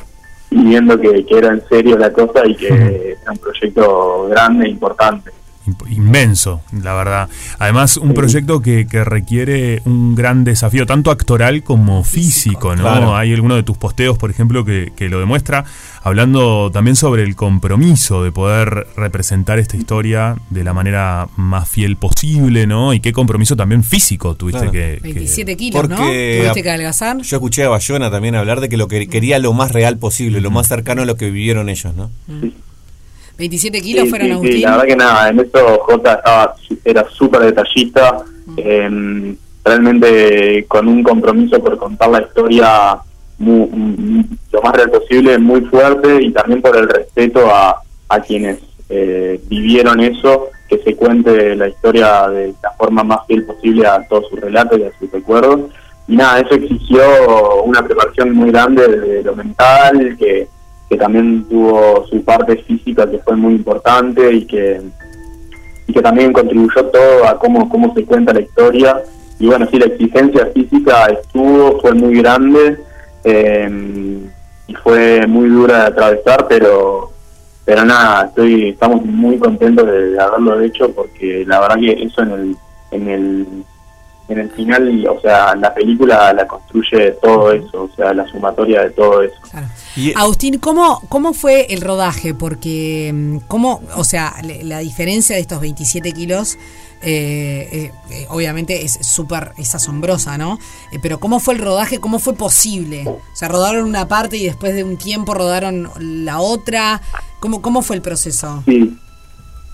y viendo que, que era en serio la cosa y que era un proyecto grande e importante. Inmenso, la verdad. Además, un Sí. proyecto que, que requiere un gran desafío, tanto actoral como físico, ¿no? claro. Hay alguno de tus posteos, por ejemplo, que, que lo demuestra, hablando también sobre el compromiso de poder representar esta historia de la manera más fiel posible, ¿no? Y qué compromiso también físico tuviste Claro. que, que- 27 kilos, ¿no? Porque- Tuviste que adelgazar. Yo escuché a Bayona también hablar de que lo que quería lo más real posible, lo más cercano a lo que vivieron ellos, ¿no? 27 kilos Sí, fueron sí, Agustín. sí, la verdad que nada, en eso Jota estaba, era súper detallista, eh, realmente con un compromiso por contar la historia mu- mu- lo más real posible, muy fuerte y también por el respeto a, a quienes eh, vivieron eso, que se cuente la historia de la forma más fiel posible a todos sus relatos y a sus recuerdos. Y nada, eso exigió una preparación muy grande de lo mental, que que también tuvo su parte física que fue muy importante y que y que también contribuyó todo a cómo, cómo se cuenta la historia. Y bueno, sí, la exigencia física estuvo, fue muy grande eh, y fue muy dura de atravesar, pero pero nada, estoy estamos muy contentos de haberlo hecho porque la verdad que eso en el en el en el final, o sea, la película la construye todo eso, o sea, la sumatoria de todo eso. Claro. Y- Agustín, ¿cómo, ¿cómo fue el rodaje? Porque, mm, ¿cómo, o sea, le- la diferencia de estos 27 kilos, eh, eh, eh, obviamente es súper, es asombrosa, ¿no? Eh, pero ¿cómo fue el rodaje? ¿Cómo fue posible? O sea, rodaron una parte y después de un tiempo rodaron la otra. ¿Cómo, cómo fue el proceso? Sí.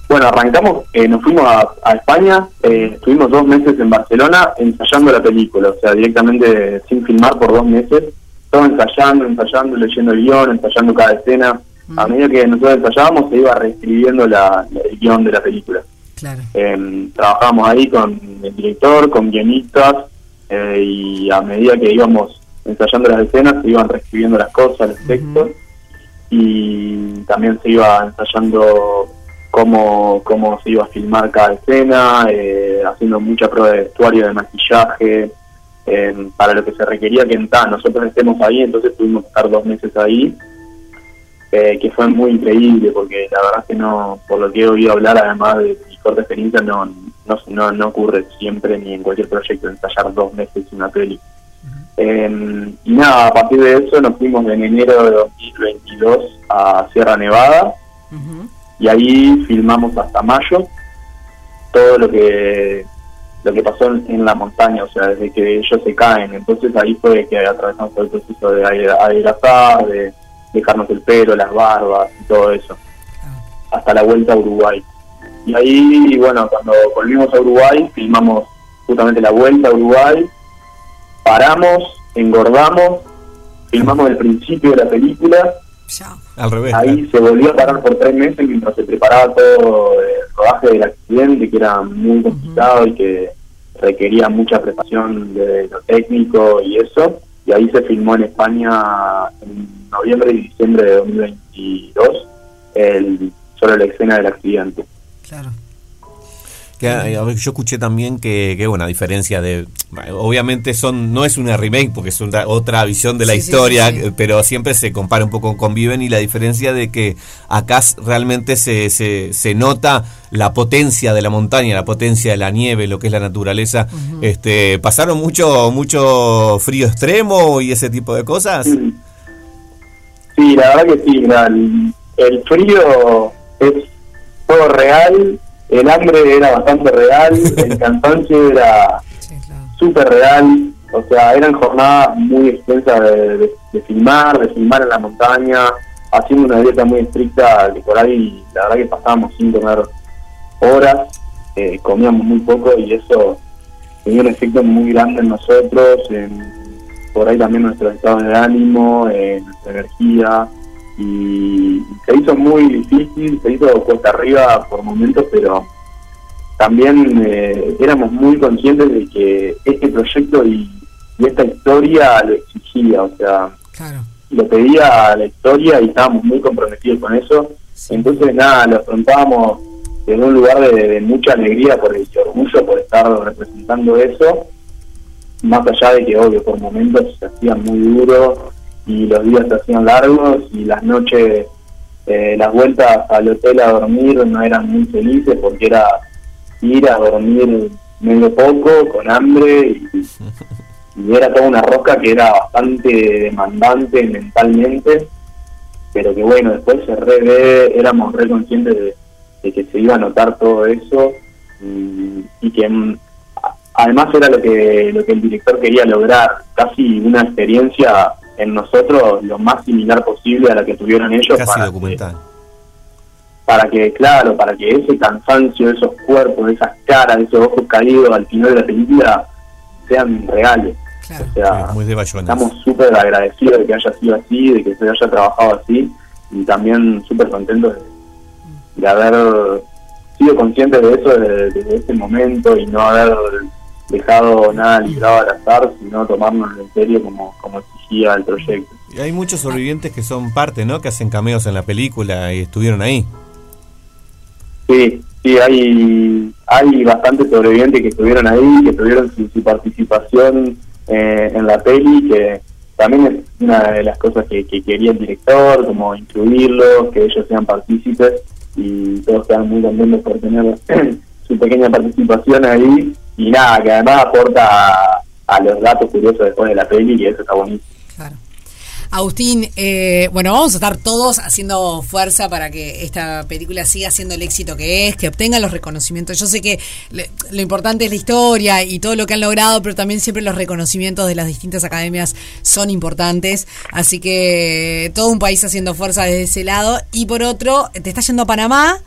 Bueno, arrancamos, eh, nos fuimos a, a España, eh, estuvimos dos meses en Barcelona ensayando la película, o sea, directamente sin filmar por dos meses, todo ensayando, ensayando, leyendo el guion, ensayando cada escena. A medida que nosotros ensayábamos se iba reescribiendo la, la- el guion de la película. Claro. Eh, trabajábamos ahí con el director, con guionistas, eh, y a medida que íbamos ensayando las escenas se iban reescribiendo las cosas, los textos, y también se iba ensayando cómo, cómo se iba a filmar cada escena, eh, haciendo mucha prueba de vestuario, de maquillaje, eh, para lo que se requería que en TAN nosotros estemos ahí, entonces tuvimos que estar dos meses ahí, eh, que fue muy increíble, porque la verdad es que no, por lo que he oído hablar, además de mi corta experiencia, no, no, no, no ocurre siempre ni en cualquier proyecto ensayar dos meses una peli. Eh, y nada, a partir de eso nos fuimos en enero de 2022 a Sierra Nevada y ahí filmamos hasta mayo todo lo que lo que pasó en, la montaña, o sea, desde que ellos se caen. Entonces ahí fue que atravesamos todo el proceso de adelgazar, de dejarnos el pelo, las barbas y todo eso, hasta la vuelta a Uruguay. Y ahí, bueno, cuando volvimos a Uruguay, filmamos justamente la vuelta a Uruguay, paramos, engordamos, filmamos el principio de la película, Al revés. ahí se volvió a parar por tres meses mientras se preparaba todo el rodaje del accidente, que era muy complicado y que requería mucha preparación de lo técnico y eso. Y ahí se filmó en España en noviembre y diciembre de 2022 el, solo la escena del accidente. Que, eh, a ver, yo escuché también que, que, bueno, a diferencia de. Obviamente son no es una remake porque es una, otra visión de la Sí, historia, sí, sí. eh, pero siempre se compara un poco con Viven y la diferencia de que acá realmente se, se, se nota la potencia de la montaña, la potencia de la nieve, lo que es la naturaleza. este ¿Pasaron mucho, mucho frío extremo y ese tipo de cosas? Sí, la verdad que sí, el, el frío es todo real, el hambre era bastante real, el cansancio era súper real, o sea, eran jornadas muy extensas de, de- de filmar, de filmar en la montaña, haciendo una dieta muy estricta, que por ahí la verdad que pasábamos sin comer horas, eh, comíamos muy poco y eso tenía un efecto muy grande en nosotros, en, por ahí también nuestro estado de ánimo, eh, nuestra energía, y se hizo muy difícil, se hizo cuesta arriba por momentos, pero también eh, éramos muy conscientes de que este proyecto y, y esta historia lo exigía, o sea, lo pedía la historia y estábamos muy comprometidos con eso. Entonces, nada, lo afrontábamos en un lugar de, de mucha alegría por el orgullo por estar representando eso, más allá de que, obvio, por momentos se hacía muy duro y los días se hacían largos y las noches, eh, las vueltas al hotel a dormir no eran muy felices porque era ir a dormir medio poco, con hambre y, era toda una rosca que era bastante demandante mentalmente, pero que bueno, después se revé, éramos re conscientes de, que se iba a notar todo eso y, y que mm, además era lo que lo que el director quería lograr, casi una experiencia en nosotros lo más similar posible a la que tuvieron ellos Casi para documental. para que, claro, para que ese cansancio, esos cuerpos, esas caras, esos ojos caídos al final de la película sean reales. O sea, Muy estamos súper agradecidos de que haya sido así, de que se haya trabajado así y también súper contentos de, de haber sido conscientes de eso desde, desde ese momento y no haber dejado nada librado al azar, sino tomárnoslo en serio como, como exigía el proyecto. Y hay muchos sobrevivientes que son parte, ¿no? Que hacen cameos en la película y estuvieron ahí. Sí, sí, hay, hay bastantes sobrevivientes que estuvieron ahí, que tuvieron su, su participación eh, en la peli, que también es una de las cosas que, que quería el director, como incluirlos, que ellos sean partícipes y todos quedan muy contentos por tener su pequeña participación ahí y nada, que además aporta a, los datos curiosos después de la peli y eso está bonito. Agustín, eh, bueno, vamos a estar todos haciendo fuerza para que esta película siga siendo el éxito que es, que obtenga los reconocimientos. Yo sé que le- lo importante es la historia y todo lo que han logrado, pero también siempre los reconocimientos de las distintas academias son importantes. Así que todo un país haciendo fuerza desde ese lado. Y por otro, te estás yendo a Panamá,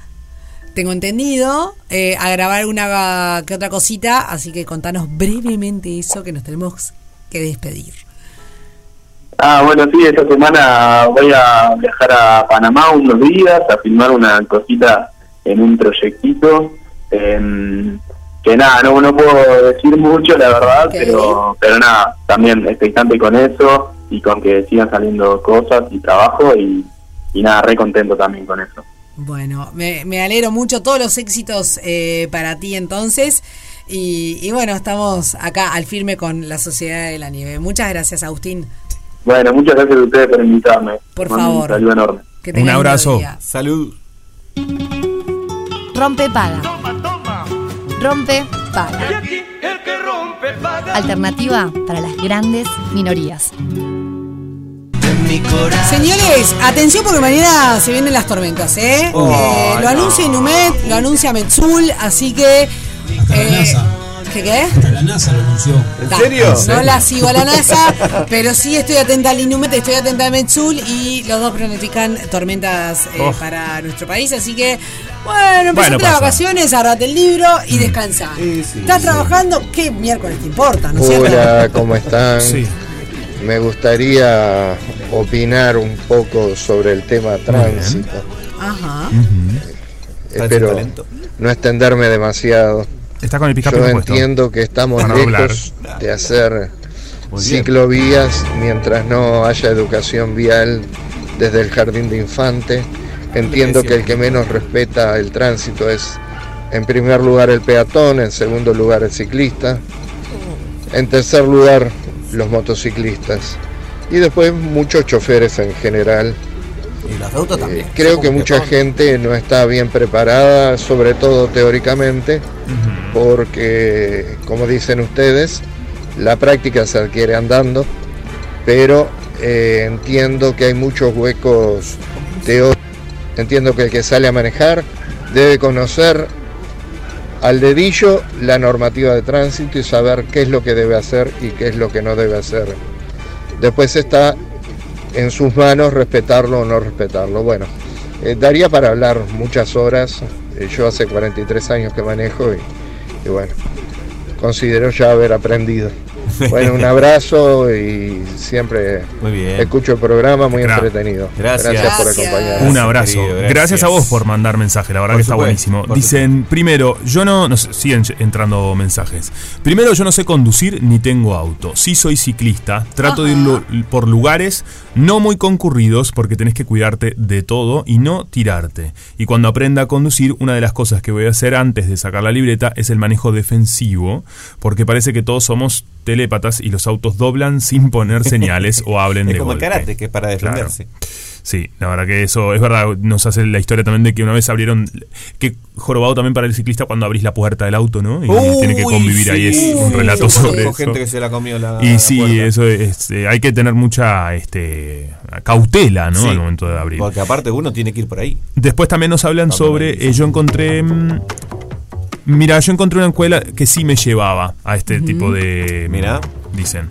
tengo entendido, eh, a grabar una que otra cosita. Así que contanos brevemente eso que nos tenemos que despedir. Ah, bueno, sí, esta semana voy a viajar a Panamá unos días a filmar una cosita en un proyectito. em, que nada, no, no puedo decir mucho, la verdad, pero pero nada, también expectante con eso y con que sigan saliendo cosas y trabajo y, y nada, re contento también con eso. Bueno, me, me alegro mucho, todos los éxitos eh, para ti entonces. Y, y bueno, estamos acá al firme con la Sociedad de la Nieve. Muchas gracias, Agustín. Bueno, muchas gracias a ustedes por invitarme. Por mando favor. Un saludo enorme. Que Un abrazo. lindo día. Salud. Rompe paga. Rompe paga. Alternativa para las grandes minorías. Señores, atención porque mañana se vienen las tormentas, ¿eh? Oh, Eh, lo no. anuncia Inumet, lo anuncia Metzul, así que. Hasta la eh, NASA. ¿Qué qué? Hasta la NASA lo anunció. Ta, No la sigo a la NASA, pero sí estoy atenta al Inumet, estoy atenta a Metzul y los dos pronostican tormentas eh, Oh. para nuestro país, así que. Bueno, empezate Bueno, las vacaciones, agarrate el libro y descansa. ¿Estás trabajando? ¿Qué miércoles te importa? ¿No es cierto? Hola, ¿cómo están? Sí. Me gustaría opinar un poco sobre el tema tránsito. Ajá. Espero talento. no extenderme demasiado. Está con el Yo puesto. entiendo que estamos Para lejos de hacer ciclovías mientras no haya educación vial desde el jardín de infante. Entiendo que el que menos respeta el tránsito es en primer lugar el peatón, en segundo lugar el ciclista, en tercer lugar los motociclistas y después muchos choferes en general. Y las Eh, también. creo que mucha gente no está bien preparada, sobre todo teóricamente, porque, como dicen ustedes, la práctica se adquiere andando, pero eh, entiendo que hay muchos huecos teóricos. Entiendo que el que sale a manejar debe conocer al dedillo la normativa de tránsito y saber qué es lo que debe hacer y qué es lo que no debe hacer. Después está en sus manos respetarlo o no respetarlo. Bueno, eh, daría para hablar muchas horas. Eh, yo hace 43 años que manejo y, y bueno, considero ya haber aprendido. Bueno, un abrazo y siempre Muy bien. escucho el programa, muy Gra- entretenido. Gracias. por acompañarnos. Un abrazo. querido, gracias. gracias. a vos por mandar mensaje, la verdad Por que está supuesto, buenísimo. Dicen, primero, yo no, no sé, siguen entrando mensajes. Primero, yo no sé conducir ni tengo auto. Sí soy ciclista, trato de ir por lugares no muy concurridos porque tenés que cuidarte de todo y no tirarte. Y cuando aprenda a conducir, una de las cosas que voy a hacer antes de sacar la libreta es el manejo defensivo, porque parece que todos somos telépatas y los autos doblan sin poner señales o hablen Es de como el karate, que es para Claro. defenderse. Sí, la verdad que eso es verdad. Nos hace la historia también de que una vez abrieron. Que jorobado también para el ciclista cuando abrís la puerta del auto, ¿no? Y tiene que Uy, convivir ahí. Es un relato sobre eso. gente que se la comió la- y la sí, puerta. eso es. eh, hay que tener mucha este, cautela, ¿no? Sí, Al momento de abrir. Porque aparte uno tiene que ir por ahí. Después también nos hablan sobre. eh, yo encontré. mm, Mira, yo encontré una escuela que sí me llevaba a este tipo de. Mira. Dicen.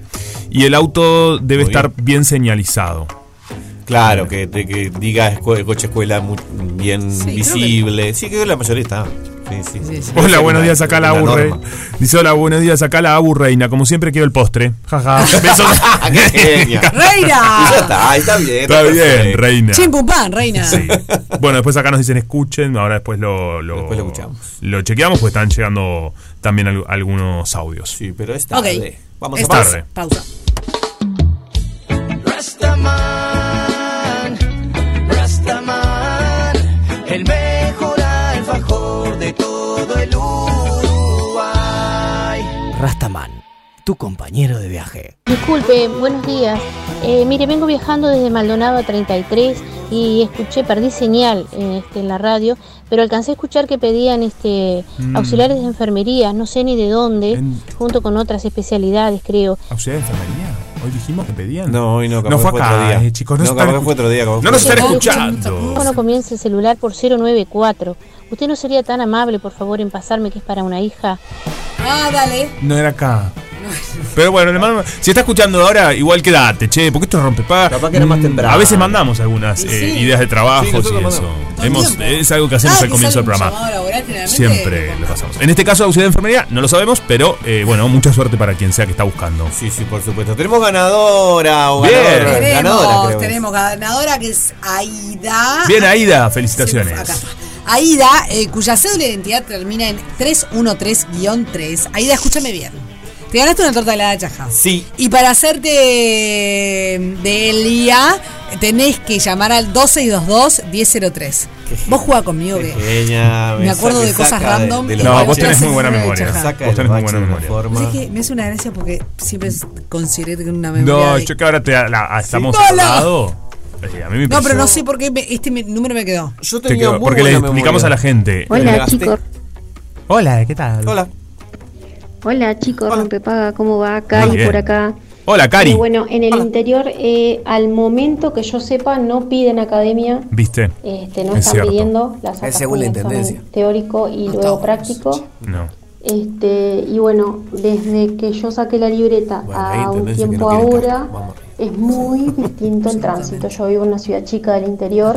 Y el auto debe Muy estar bien señalizado. Claro, que, te- que diga coche escuela muy bien creo que- visible. Sí, que la mayoría está. Sí, sí. Sí, sí. Hola, buenos días, acá la aburre. norma. Dice, hola, buenos días, acá la aburreina. Como siempre quiero el postre. Jaja. Besos. ¡Qué genia! ¡Reina! Y ya está, está bien. Está bien, perfecto. reina. Chim pum pan, reina. Sí. Bueno, después acá nos dicen escuchen, ahora después lo, lo, Después lo escuchamos. lo chequeamos, pues están llegando también al- algunos audios. Sí, pero es tarde. Vamos a tarde. Pausa. Tu compañero de viaje. Disculpe, buenos días. Eh, mire, vengo viajando desde Maldonado a 33 y escuché, perdí señal eh, este, en la radio, pero alcancé a escuchar que pedían este, Mm. auxiliares de enfermería, no sé ni de dónde, En- junto con otras especialidades, creo. ¿Auxiliar de enfermería? Hoy dijimos que pedían. No, hoy no, No fue fue acá, otro día. eh, chicos. No, No, capaz que fue otro día, No nos están escuchando. Bueno, comienza el celular por 094. ¿Usted no sería tan amable, por favor, en pasarme que es para una hija? Ah, dale. No era acá. Pero bueno, le mando- si está escuchando ahora, igual quédate, che, porque esto rompe paga. Capaz que era más Mm, temprano. A veces mandamos algunas eh, sí. ideas de trabajos Sí, nosotros y eso. mandamos. Hemos- es algo que hacemos Ah, al comienzo del programa. laboral, Siempre lo pasamos. En este caso, auxiliar de enfermería, no lo sabemos, pero eh, bueno, mucha suerte para quien sea que está buscando. Sí, sí, por supuesto. Tenemos ganadora o Bien. Tenemos, ganadora, creo. que es. tenemos ganadora que es Aida. Bien, Aida, Sí, felicitaciones. acá está. Aida, eh, cuya cédula de identidad termina en 313-3. Aida, escúchame bien. Te ganaste una torta de helada chaja. Sí. Y para hacerte de Elia, tenés que llamar al 2622-1003. Vos jugás conmigo, que Pequeña, Me acuerdo de cosas random de No, vos tenés muy buena memoria. Saca Vos tenés muy buena de memoria. forma. ¿Sabés qué? me hace una gracia porque siempre consideré que una memoria. No, de- yo que ahora te, la- estamos lado. eh, a mí me No, pero no sé por qué me- este me- número me quedó. Yo te tenía quedó- muy porque le explicamos memoria. a la gente. Hola, chicos. Hola, ¿qué tal? Hola. Hola chicos, rompepaga, ¿cómo va? Cari por acá. Hola, Cari. Eh, bueno, en el interior, eh, al momento que yo sepa, no piden academia, ¿Viste? este, no Es están cierto. pidiendo, la Es según la intendencia. teórico y luego práctico. No. Este, y bueno, desde que yo saqué la libreta Bueno, a un tiempo no ahora, es muy distinto el tránsito. Yo vivo en una ciudad chica del interior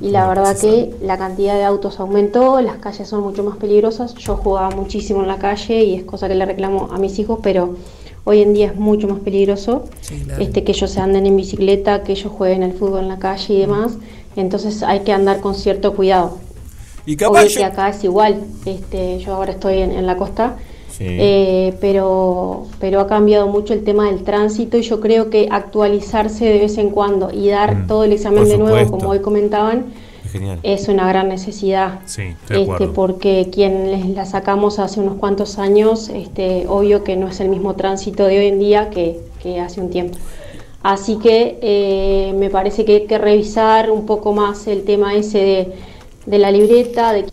y la verdad que la cantidad de autos aumentó, las calles son mucho más peligrosas. Yo jugaba muchísimo en la calle y es cosa que le reclamo a mis hijos, pero hoy en día es mucho más peligroso este, que ellos se anden en bicicleta, que ellos jueguen al fútbol en la calle y demás. Entonces hay que andar con cierto cuidado. Y capaz Obvio yo- que acá es igual. Este, yo ahora estoy en, en la costa, Sí. eh, pero, pero ha cambiado mucho el tema del tránsito y yo creo que actualizarse de vez en cuando y dar Mm, todo el examen de nuevo, como hoy comentaban, Es genial. es una gran necesidad. Sí, Este, porque quien les la sacamos hace unos cuantos años, este, obvio que no es el mismo tránsito de hoy en día que, que hace un tiempo. Así que eh, me parece que hay que revisar un poco más el tema ese de, de la libreta, de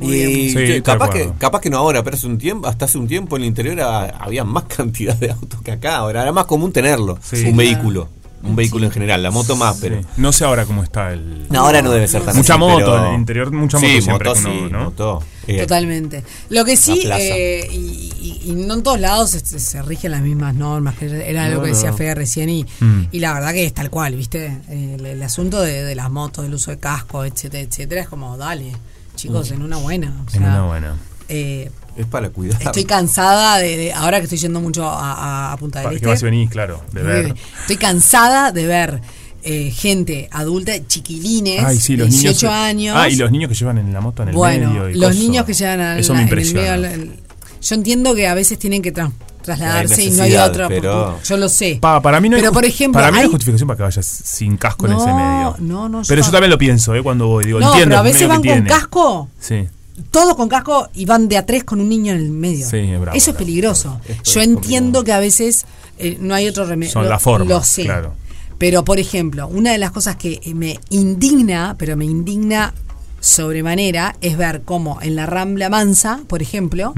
Y Sí, que- estoy de capaz, que, capaz que no ahora, pero hace un tiempo, hasta hace un tiempo en el interior ha- había más cantidad de autos que acá. Ahora era más común tenerlo, Sí. un Claro. vehículo, un vehículo en general, la moto más, pero Sí. No sé ahora cómo está el. No, ahora no debe ser tan Mucha así, moto, pero- en el interior mucha Sí, moto siempre. moto que uno, sí, ¿no? moto. Eh, Totalmente. Lo que sí, eh, y, y- y no en todos lados se, se rigen las mismas normas, que era algo No, que decía no. Fede recién, y, Mm. y la verdad que es tal cual, ¿viste? El, el asunto de, de las motos, del uso de casco, etcétera, etcétera, es como, dale, chicos, en una buena. o En sea, una buena. eh, es para cuidar. estoy cansada de, de- ahora que estoy yendo mucho a, a- a Punta del Para que Este. vas y venís, claro, de ver. Estoy cansada de ver eh, gente adulta, chiquilines, Ay, sí, los 18 niños. años. Ah, y los niños que llevan en la moto en el bueno, medio. y los coso. niños que llegan a Eso me en el impresiona. medio. el- yo entiendo que a veces tienen que tra- trasladarse y no hay otra. pero- Yo lo sé. Pa, para mí no hay Pero, por ejemplo, para mí no hay justificación para que vayas sin casco en ese medio. no, no, Pero yo tam- también lo pienso, ¿eh? Cuando voy. Digo, no, entiendo pero a veces van con casco, Sí. todos con casco y van de a tres con un niño en el medio. Sí, es bravo, Eso es peligroso. Yo es entiendo que a veces eh, no hay otro remedio. Son Lo- las formas. Lo sé. Claro. Pero, por ejemplo, una de las cosas que me indigna, pero me indigna sobremanera, es ver cómo en la Rambla Mansa, por ejemplo,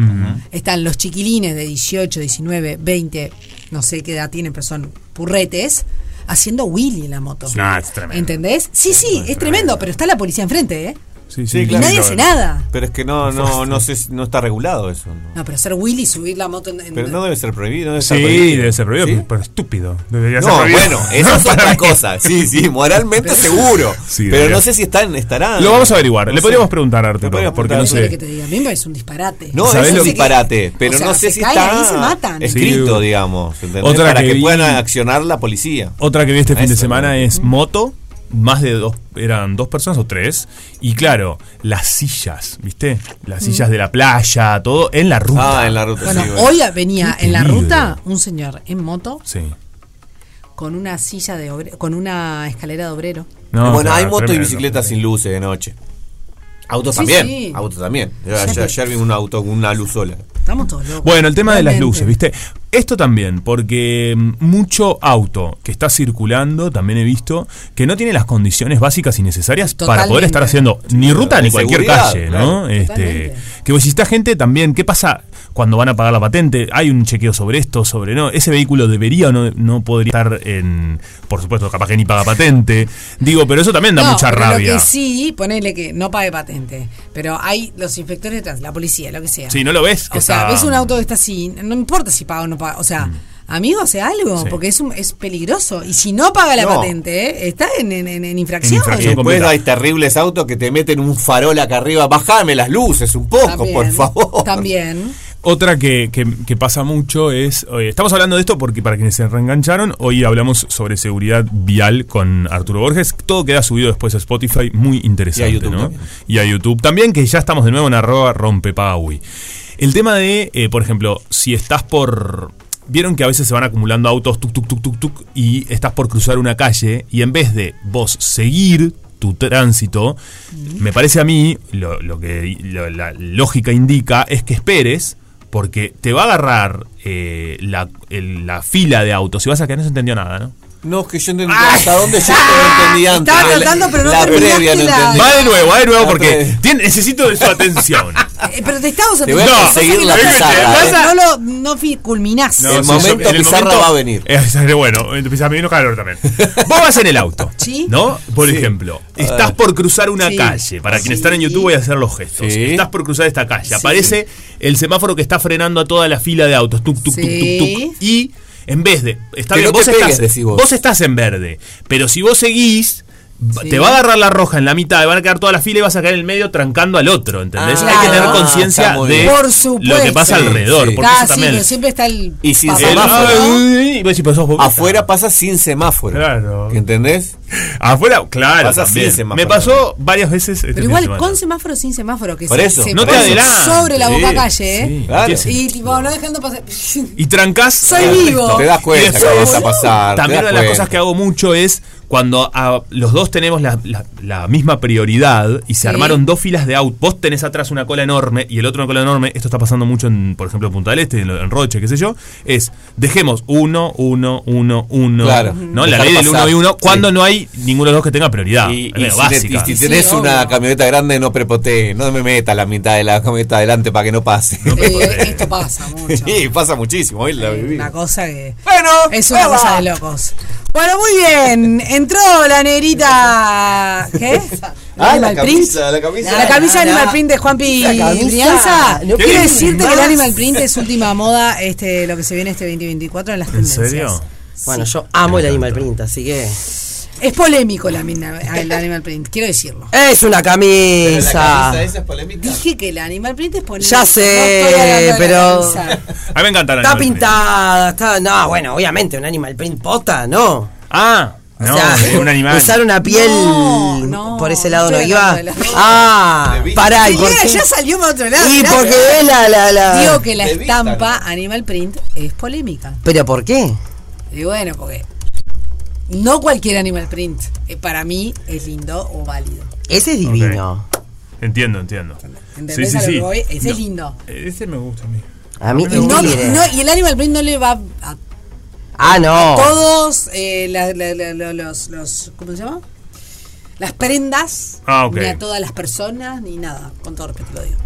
están los chiquilines de 18, 19, 20, no sé qué edad tienen, pero son purretes, haciendo Willy en la moto. No, es tremendo. ¿Entendés? Sí, sí, es tremendo, pero está la policía enfrente, ¿eh? Sí, Sí, Y claro. nadie hace nada. Pero es que no, no, no sé, si- no está regulado eso. ¿no? No, pero hacer Willy y subir la moto en, en- Pero no debe ser prohibido. no debe Sí, prohibido. debe ser prohibido, ¿Sí? pero- estúpido. Debería ser No, prohibido. bueno, eso es otra cosa. Sí, sí, moralmente seguro. Sí, pero debería. no sé si están, estarán. Lo vamos a averiguar. No Le sé. podríamos preguntar a Arturo, podríamos porque no preguntar. ¿Qué sé. que te diga? A mí me parece un disparate. No, ¿Sabés es lo un que- disparate, pero o sea, no sé se si está se escrito, digamos, para que puedan accionar la policía. Otra que vi este fin de semana es moto. Más de dos, eran dos personas o tres. Y claro, las sillas, ¿viste? Las sillas de la playa, todo en la ruta. Ah, en la ruta, Bueno, sí, bueno. hoy venía Qué en la peligro. ruta un señor en moto Sí. con una silla de obrero, con una escalera de obrero. No, bueno, claro, hay moto y tremendo. bicicletas sin luces de noche. Autos Sí, también, sí. autos también. Yo ayer, ayer vi un auto con una luz sola. Estamos todos locos. Bueno, el tema de las luces, ¿viste? Esto también, porque mm, mucho auto que está circulando, también he visto, que no tiene las condiciones básicas y necesarias para poder estar haciendo ni ruta ni cualquier calle, claro. ¿no? Este, que si esta gente también, ¿qué pasa cuando van a pagar la patente? Hay un chequeo sobre esto, sobre no. Ese vehículo debería o no, no podría estar en. Por supuesto, capaz que ni paga patente. Digo, pero eso también da No, mucha pero rabia. Lo que sí, ponele que no pague patente. Pero hay los inspectores de tránsito, la policía, lo que sea. Sí, no lo ves. que O sea, está- ves un auto que está así, no importa si paga o no O sea, amigo, hace algo, Mm. Sí. porque es, un- es peligroso. Y si no paga la No. patente, ¿eh? está en, en- en- en infracción. Y infracción. después completa. hay terribles autos que te meten un farol acá arriba. Bájame las luces un poco, También, por favor. También. Otra que, que- que pasa mucho es, eh, estamos hablando de esto porque para quienes se reengancharon, hoy hablamos sobre seguridad vial con Arturo Borges, todo queda subido después a Spotify, muy interesante, Y a YouTube ¿no? también. Y a YouTube también, que ya estamos de nuevo en arroba rompepagui. El tema de, eh, por ejemplo, si estás por... Vieron que a veces se van acumulando autos, tuk, tuk, tuk, tuk, tuk, y estás por cruzar una calle, y en vez de vos seguir tu tránsito, me parece a mí, lo, lo que lo- la lógica indica es que esperes, porque te va a agarrar eh, la, el- la fila de autos y vas a que no se entendió nada, ¿no? No, que yo entendí hasta dónde yo no entendí antes. Estaba La- tratando, pero no La previa no la- entendí. Va de nuevo, va de nuevo porque tiene- necesito de su atención. Eh, pero te estamos a No, pasa la pizarra, pasa- eh. No lo no culminás. No, El momento yo- en el pizarra va a venir. Eh, bueno, en pizarra me vino calor también. Vos vas en el auto, Sí. ¿no? Por ejemplo, estás por cruzar una Sí. calle. Para quienes están en YouTube voy a hacer los gestos. Sí. Estás por cruzar esta calle. Aparece el semáforo que está frenando a toda la fila de autos. Tuk, tuk, tuk, tuk, tuk. Y en vez de... Está Que bien, no vos, te pegues, estás, decís vos. estás en verde. Pero si vos seguís... Sí. Te va a agarrar la roja en la mitad, van a quedar toda la fila y vas a caer en el medio trancando al otro, ¿entendés? Ah, Hay que tener conciencia de lo que pasa alrededor. sí. Porque eso también siempre está el. Y sin semáforo. Afuera pasa sin semáforo. Claro. ¿Entendés? Afuera, claro. Pasa también. sin semáforo. Me pasó varias veces. este Pero igual con semáforo sin semáforo que Por se, eso. se No te pone adelantes. sobre la boca Sí, calle, ¿eh? sí. Claro. Y tipo, no dejando pasar. Y trancás. Soy vivo. Te das cuenta que vas a pasar. También una de las cosas que hago mucho es cuando a- los dos tenemos la, la- la misma prioridad y se Sí. armaron dos filas de auto. Vos tenés atrás una cola enorme y el otro una cola enorme. Esto está pasando mucho en, por ejemplo, en Punta del Este, en, en Roche, qué sé yo. Es dejemos uno, uno, uno, uno. Claro. ¿no? La ley del pasar. uno y uno Sí. cuando no hay ninguno de los dos que tenga prioridad. Y, si, te- básica. y si tenés Sí, una obvio. camioneta grande, no prepotee. No me meta la mitad de la camioneta adelante para que no pase. Eh, esto pasa mucho. Sí, pasa muchísimo. Hoy la viví. Una cosa que. Bueno, Es una cosa de locos. Bueno, muy bien. Entró la negrita. ¿Qué? Ah, la camisa, la camisa. La camisa no. Animal Print de Juanpi La camisa, Brianza. no Quiero decirte que el Animal Print es última moda, este, lo que se viene este 2024 en las ¿En tendencias. serio? Bueno, yo amo el Animal Print, así que. Es polémico la mina- el Animal Print, quiero decirlo. Es una camisa. esa es polémica. Dije que el Animal Print es polémico. Ya sé, No la pero- camisa. A mí me encanta la Está Animal Print. pintada, está. No, bueno, obviamente, un Animal Print posta, no. Ah, O no, sea, un animal. usar una piel No, no, por ese lado no iba. la- Ah, pará, ¿y ya salió para otro lado. Y porque es la, la, la. Digo que la De vista, estampa Animal Print es polémica. ¿Pero por qué? Y bueno, porque no cualquier Animal Print eh, para mí es lindo o válido. Ese es divino. Entiendo, entiendo. ¿Entendés a lo que voy? Ese es lindo. Ese me gusta a mí. A mí, no- y el Animal Print no le va a Ah, no. todos eh, la- la- la- la- los, los. ¿Cómo se llama? Las prendas. Ah, ok. Ni a todas las personas, ni nada. Con todo respeto lo digo.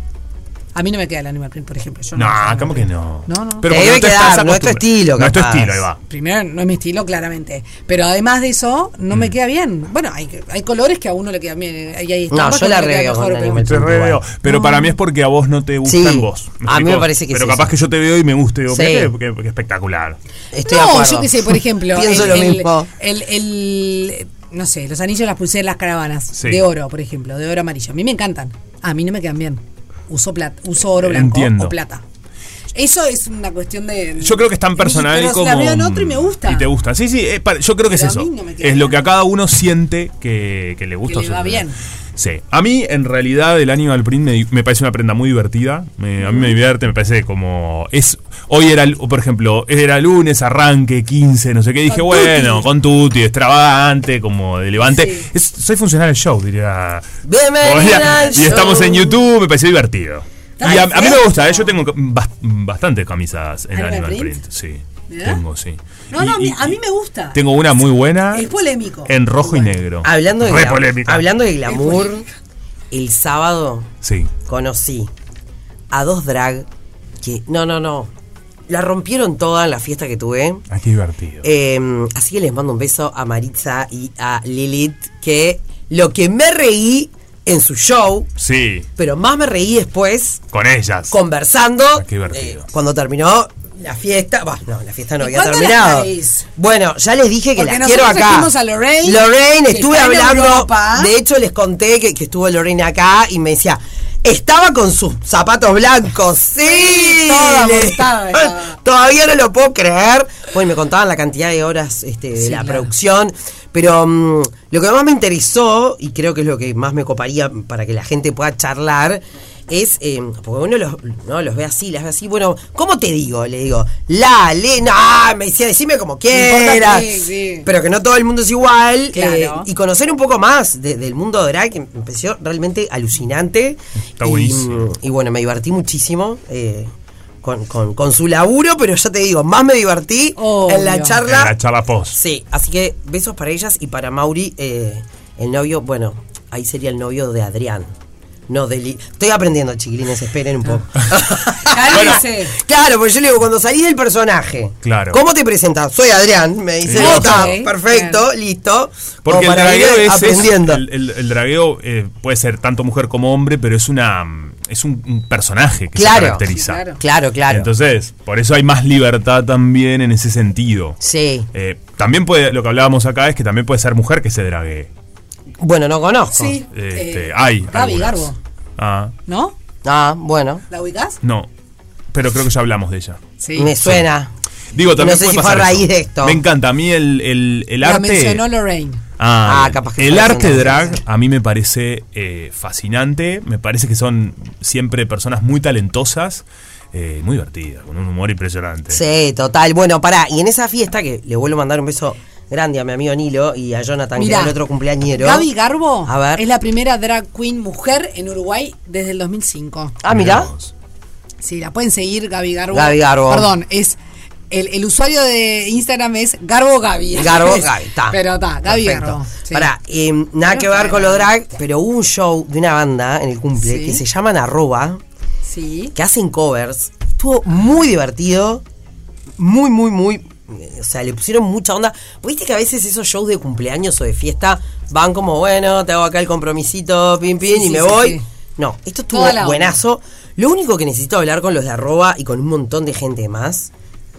A mí no me queda el Animal Print, por ejemplo. Yo No, Animal ¿cómo que no? No, no. Te porque debe te quedar, estás no es tu estilo, No es tu estilo, ahí va. Primero, no es mi estilo, claramente. Pero además de eso, no Mm. me queda bien. Bueno, hay, hay colores que a uno le quedan bien. Y hay No, estampas yo la reveo pero- Te. Pero para mí es porque a vos no te gusta Sí, en vos. ¿me a mí me parece que Pero es capaz que yo te veo y me guste. Digo, Sí. qué, qué- qué espectacular. Estoy no, yo qué sé, por ejemplo. Pienso el, lo el- mismo. El- no sé, los anillos, las pulseras, las caravanas. Sí. De oro, por ejemplo, de oro amarillo. A mí me encantan. A mí no me quedan bien. Uso, plata, uso oro blanco Entiendo. o plata. Eso es una cuestión de. Yo creo que es tan personal pero como. La veo en otro y me gusta. Y te gusta. Sí, sí, eh, yo creo que Pero es eso. no es lo que a cada uno siente que, que le gusta. Que le va bien. Sí. A mí, en realidad, el Animal Print me, me parece una prenda muy divertida. Me- a mí me divierte, me parece como. es Hoy era, por ejemplo, era lunes, arranque, 15, no sé qué. Dije, Con bueno, con tutti, extravagante, como de levante. Sí. Es- soy funcional al show, diría. Bienvenida al y estamos en YouTube, me pareció divertido. Y a, a mí me perfecto. gusta, ¿eh? yo tengo bas- bastantes camisas en ¿Animal Animal Print? Print. Sí, tengo, sí. No, Y- no, a mí- y- a mí me gusta. Tengo una muy buena Es polémico. en rojo Bueno. y negro. Hablando de, Re glam- polémica. hablando de glamour, el sábado Sí. conocí a dos drag que. No, no, no. La rompieron toda en la fiesta que tuve. Ah, qué divertido. Eh, así que les mando un beso a Maritza y a Lilith, que lo que me reí en su show, Sí, pero más me reí después con ellas. conversando Ah, qué divertido. eh, cuando terminó la fiesta. Bah, no, la fiesta no ¿Y había terminado. Bueno, ya les dije que Porque las quiero acá. a Lorraine, Lorraine, estuve hablando. De hecho, les conté que, que estuvo Lorraine acá y me decía. Estaba con sus zapatos blancos, sí. Toda montada estaba. Todavía no lo puedo creer. Bueno, me contaban la cantidad de horas este, de Sí, la claro. producción. Pero mm, lo que más me interesó, y creo que es lo que más me coparía para que la gente pueda charlar, es, eh, porque uno los, no, los ve así, las ve así, bueno, ¿cómo te digo? Le digo, la, le, no, me decía, decime como quieras, Sí, sí. pero que no todo el mundo es igual, Claro. eh, y conocer un poco más de- del mundo drag, que me pareció realmente alucinante. Está Y, buenísimo. Y, bueno, me divertí muchísimo. eh, con, con- con su laburo, pero ya te digo, más me divertí en la En charla. la charla post. Sí, así que besos para ellas y para Mauri, eh, el novio, bueno, ahí sería el novio de Adrián. No, de Li- Estoy aprendiendo, chiquilines, esperen un poco. Cálmese. Claro, porque yo le digo, cuando salís del personaje, Claro. ¿cómo te presentas? Soy Adrián, me dice, Sí. "Está, Ok, perfecto, listo. Porque el dragueo es, es- aprendiendo. el, el- el dragueo eh, puede ser tanto mujer como hombre, pero es una es un, un personaje que se caracteriza. Sí, claro. Claro, claro. Entonces, por eso hay más libertad también en ese sentido. Sí. Eh, también puede, lo que hablábamos acá es que también puede ser mujer que se draguee. Bueno, no conozco. Sí. Este, Eh, hay. Gaby algunas. Garbo. Ah, ¿No? Ah, bueno. ¿La ubicás? no. Pero creo que ya hablamos de ella. Sí. Me suena. Digo, también no sé puede si fue a pasar raíz eso. de esto. Me encanta. A mí el, el, el La arte. mencionó Lorraine. Ah, Ah, capaz que el arte drag a mí me parece eh, fascinante. Me parece que son siempre personas muy talentosas, eh, muy divertidas, con un humor impresionante. Sí, total. Bueno, pará, y en esa fiesta que le vuelvo a mandar un beso grande a mi amigo Nilo y a Jonathan, que era el otro cumpleañero. Gaby Garbo A ver. es la primera drag queen mujer en Uruguay desde el 2005. Ah, mirá. Sí, la pueden seguir, Gaby Garbo. Gaby Garbo. Perdón, es. El, el usuario de Instagram es Garbo Gaby. Garbo, Gaby, está. Pero está, Gaby Perfecto. Garbo. sí. Pará, eh, nada que ver con lo drag, pero hubo un show de una banda en el cumple Sí. que se llaman Arroba, Sí. que hacen covers. Estuvo muy divertido. Muy, muy, muy. O sea, le pusieron mucha onda. Viste que a veces esos shows de cumpleaños o de fiesta van como, bueno, te hago acá el compromisito, pin, pin, Sí, y sí, me sí, voy. sí. No, esto estuvo buenazo. Lo único que necesito hablar con los de arroba y con un montón de gente más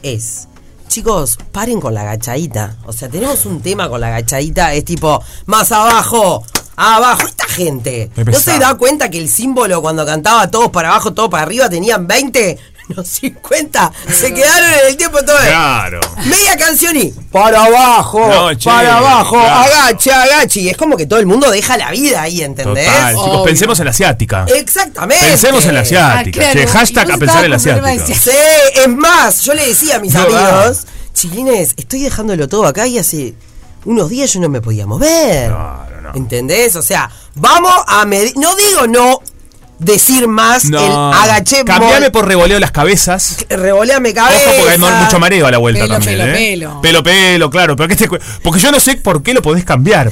es. Chicos, paren con la agachadita. O sea, tenemos un tema con la agachadita, es tipo, más abajo, abajo. Esta gente, ¿no se da cuenta que el símbolo cuando cantaba todos para abajo, todos para arriba, tenían 20? Los 50 se quedaron en el tiempo todo. Claro. Media canción y para abajo, No, che, para abajo, claro. agache, agache. Y es como que todo el mundo deja la vida ahí, ¿entendés? Total, chicos, pensemos en la asiática. Exactamente. Pensemos en la asiática. Ah, claro. che, hashtag a pensar en la asiática. Sí, es más, yo le decía a mis No amigos, chiquines, estoy dejándolo todo acá y hace unos días yo no me podía mover. Claro, no. ¿Entendés? O sea, vamos a medir. No digo no decir más No. el agaché Cambiame por revoleo las cabezas. revoleame cabeza. Ojo porque hay mucho mareo a la vuelta Pelo, también. pelo, ¿eh? pelo. Pelo, pelo, claro. Pero que este porque yo no sé por qué lo podés cambiar.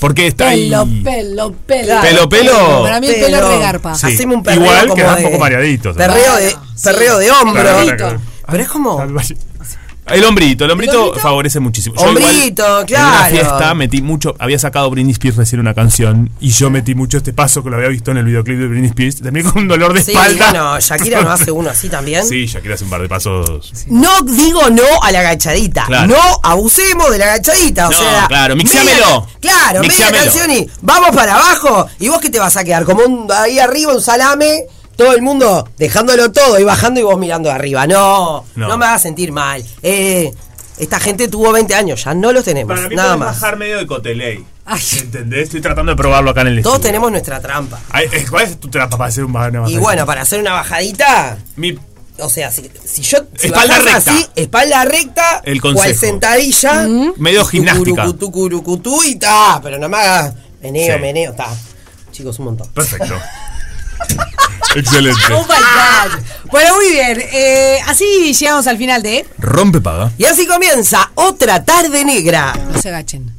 Porque está ahí. Pelo, pelo, pelo. Pelo, pelo. Para mí el pelo es regarpa. Sí. Haceme un perreo Igual como quedás de- un poco mareadito. Perreo de, perreo de hombro. Claro, Pero es como. El hombrito, el hombrito, favorece muchísimo. Yo igual, Hombrito, En claro. una fiesta metí mucho, había sacado Britney Spears recién una canción y yo metí mucho este paso que lo había visto en el videoclip de Britney Spears. Terminé con un dolor de Sí, espalda. bueno, Shakira no hace uno así también. Sí, Shakira hace un par de pasos. No digo no a la agachadita. Claro. No abusemos de la agachadita. O No, sea, claro, mixéamelo. Claro, media canción y vamos para abajo. ¿Y vos qué te vas a quedar? Como un, ahí arriba un salame, todo el mundo dejándolo todo y bajando y vos mirando de arriba. No, no, No. me hagas sentir mal. Eh, esta gente tuvo 20 años, ya no los tenemos. Para mí nada más. bajar medio de coteley. ¿Entendés? Estoy tratando de probarlo acá en el Todos estudio. tenemos nuestra trampa. Ay, eh, ¿Cuál es tu trampa para hacer un una Y bajadita? bueno, para hacer una bajadita. Mi- O sea, si, si yo. Si Espalda recta. Así, espalda recta. El cual consejo. sentadilla. Medio gimnástica. Y ta. Pero no me hagas meneo, Sí. meneo, ta. Chicos, un montón. Perfecto. Excelente. Oh my God. Bueno, muy bien. Eh, así llegamos al final de Rompe paga. Y así comienza otra tarde negra. No se agachen.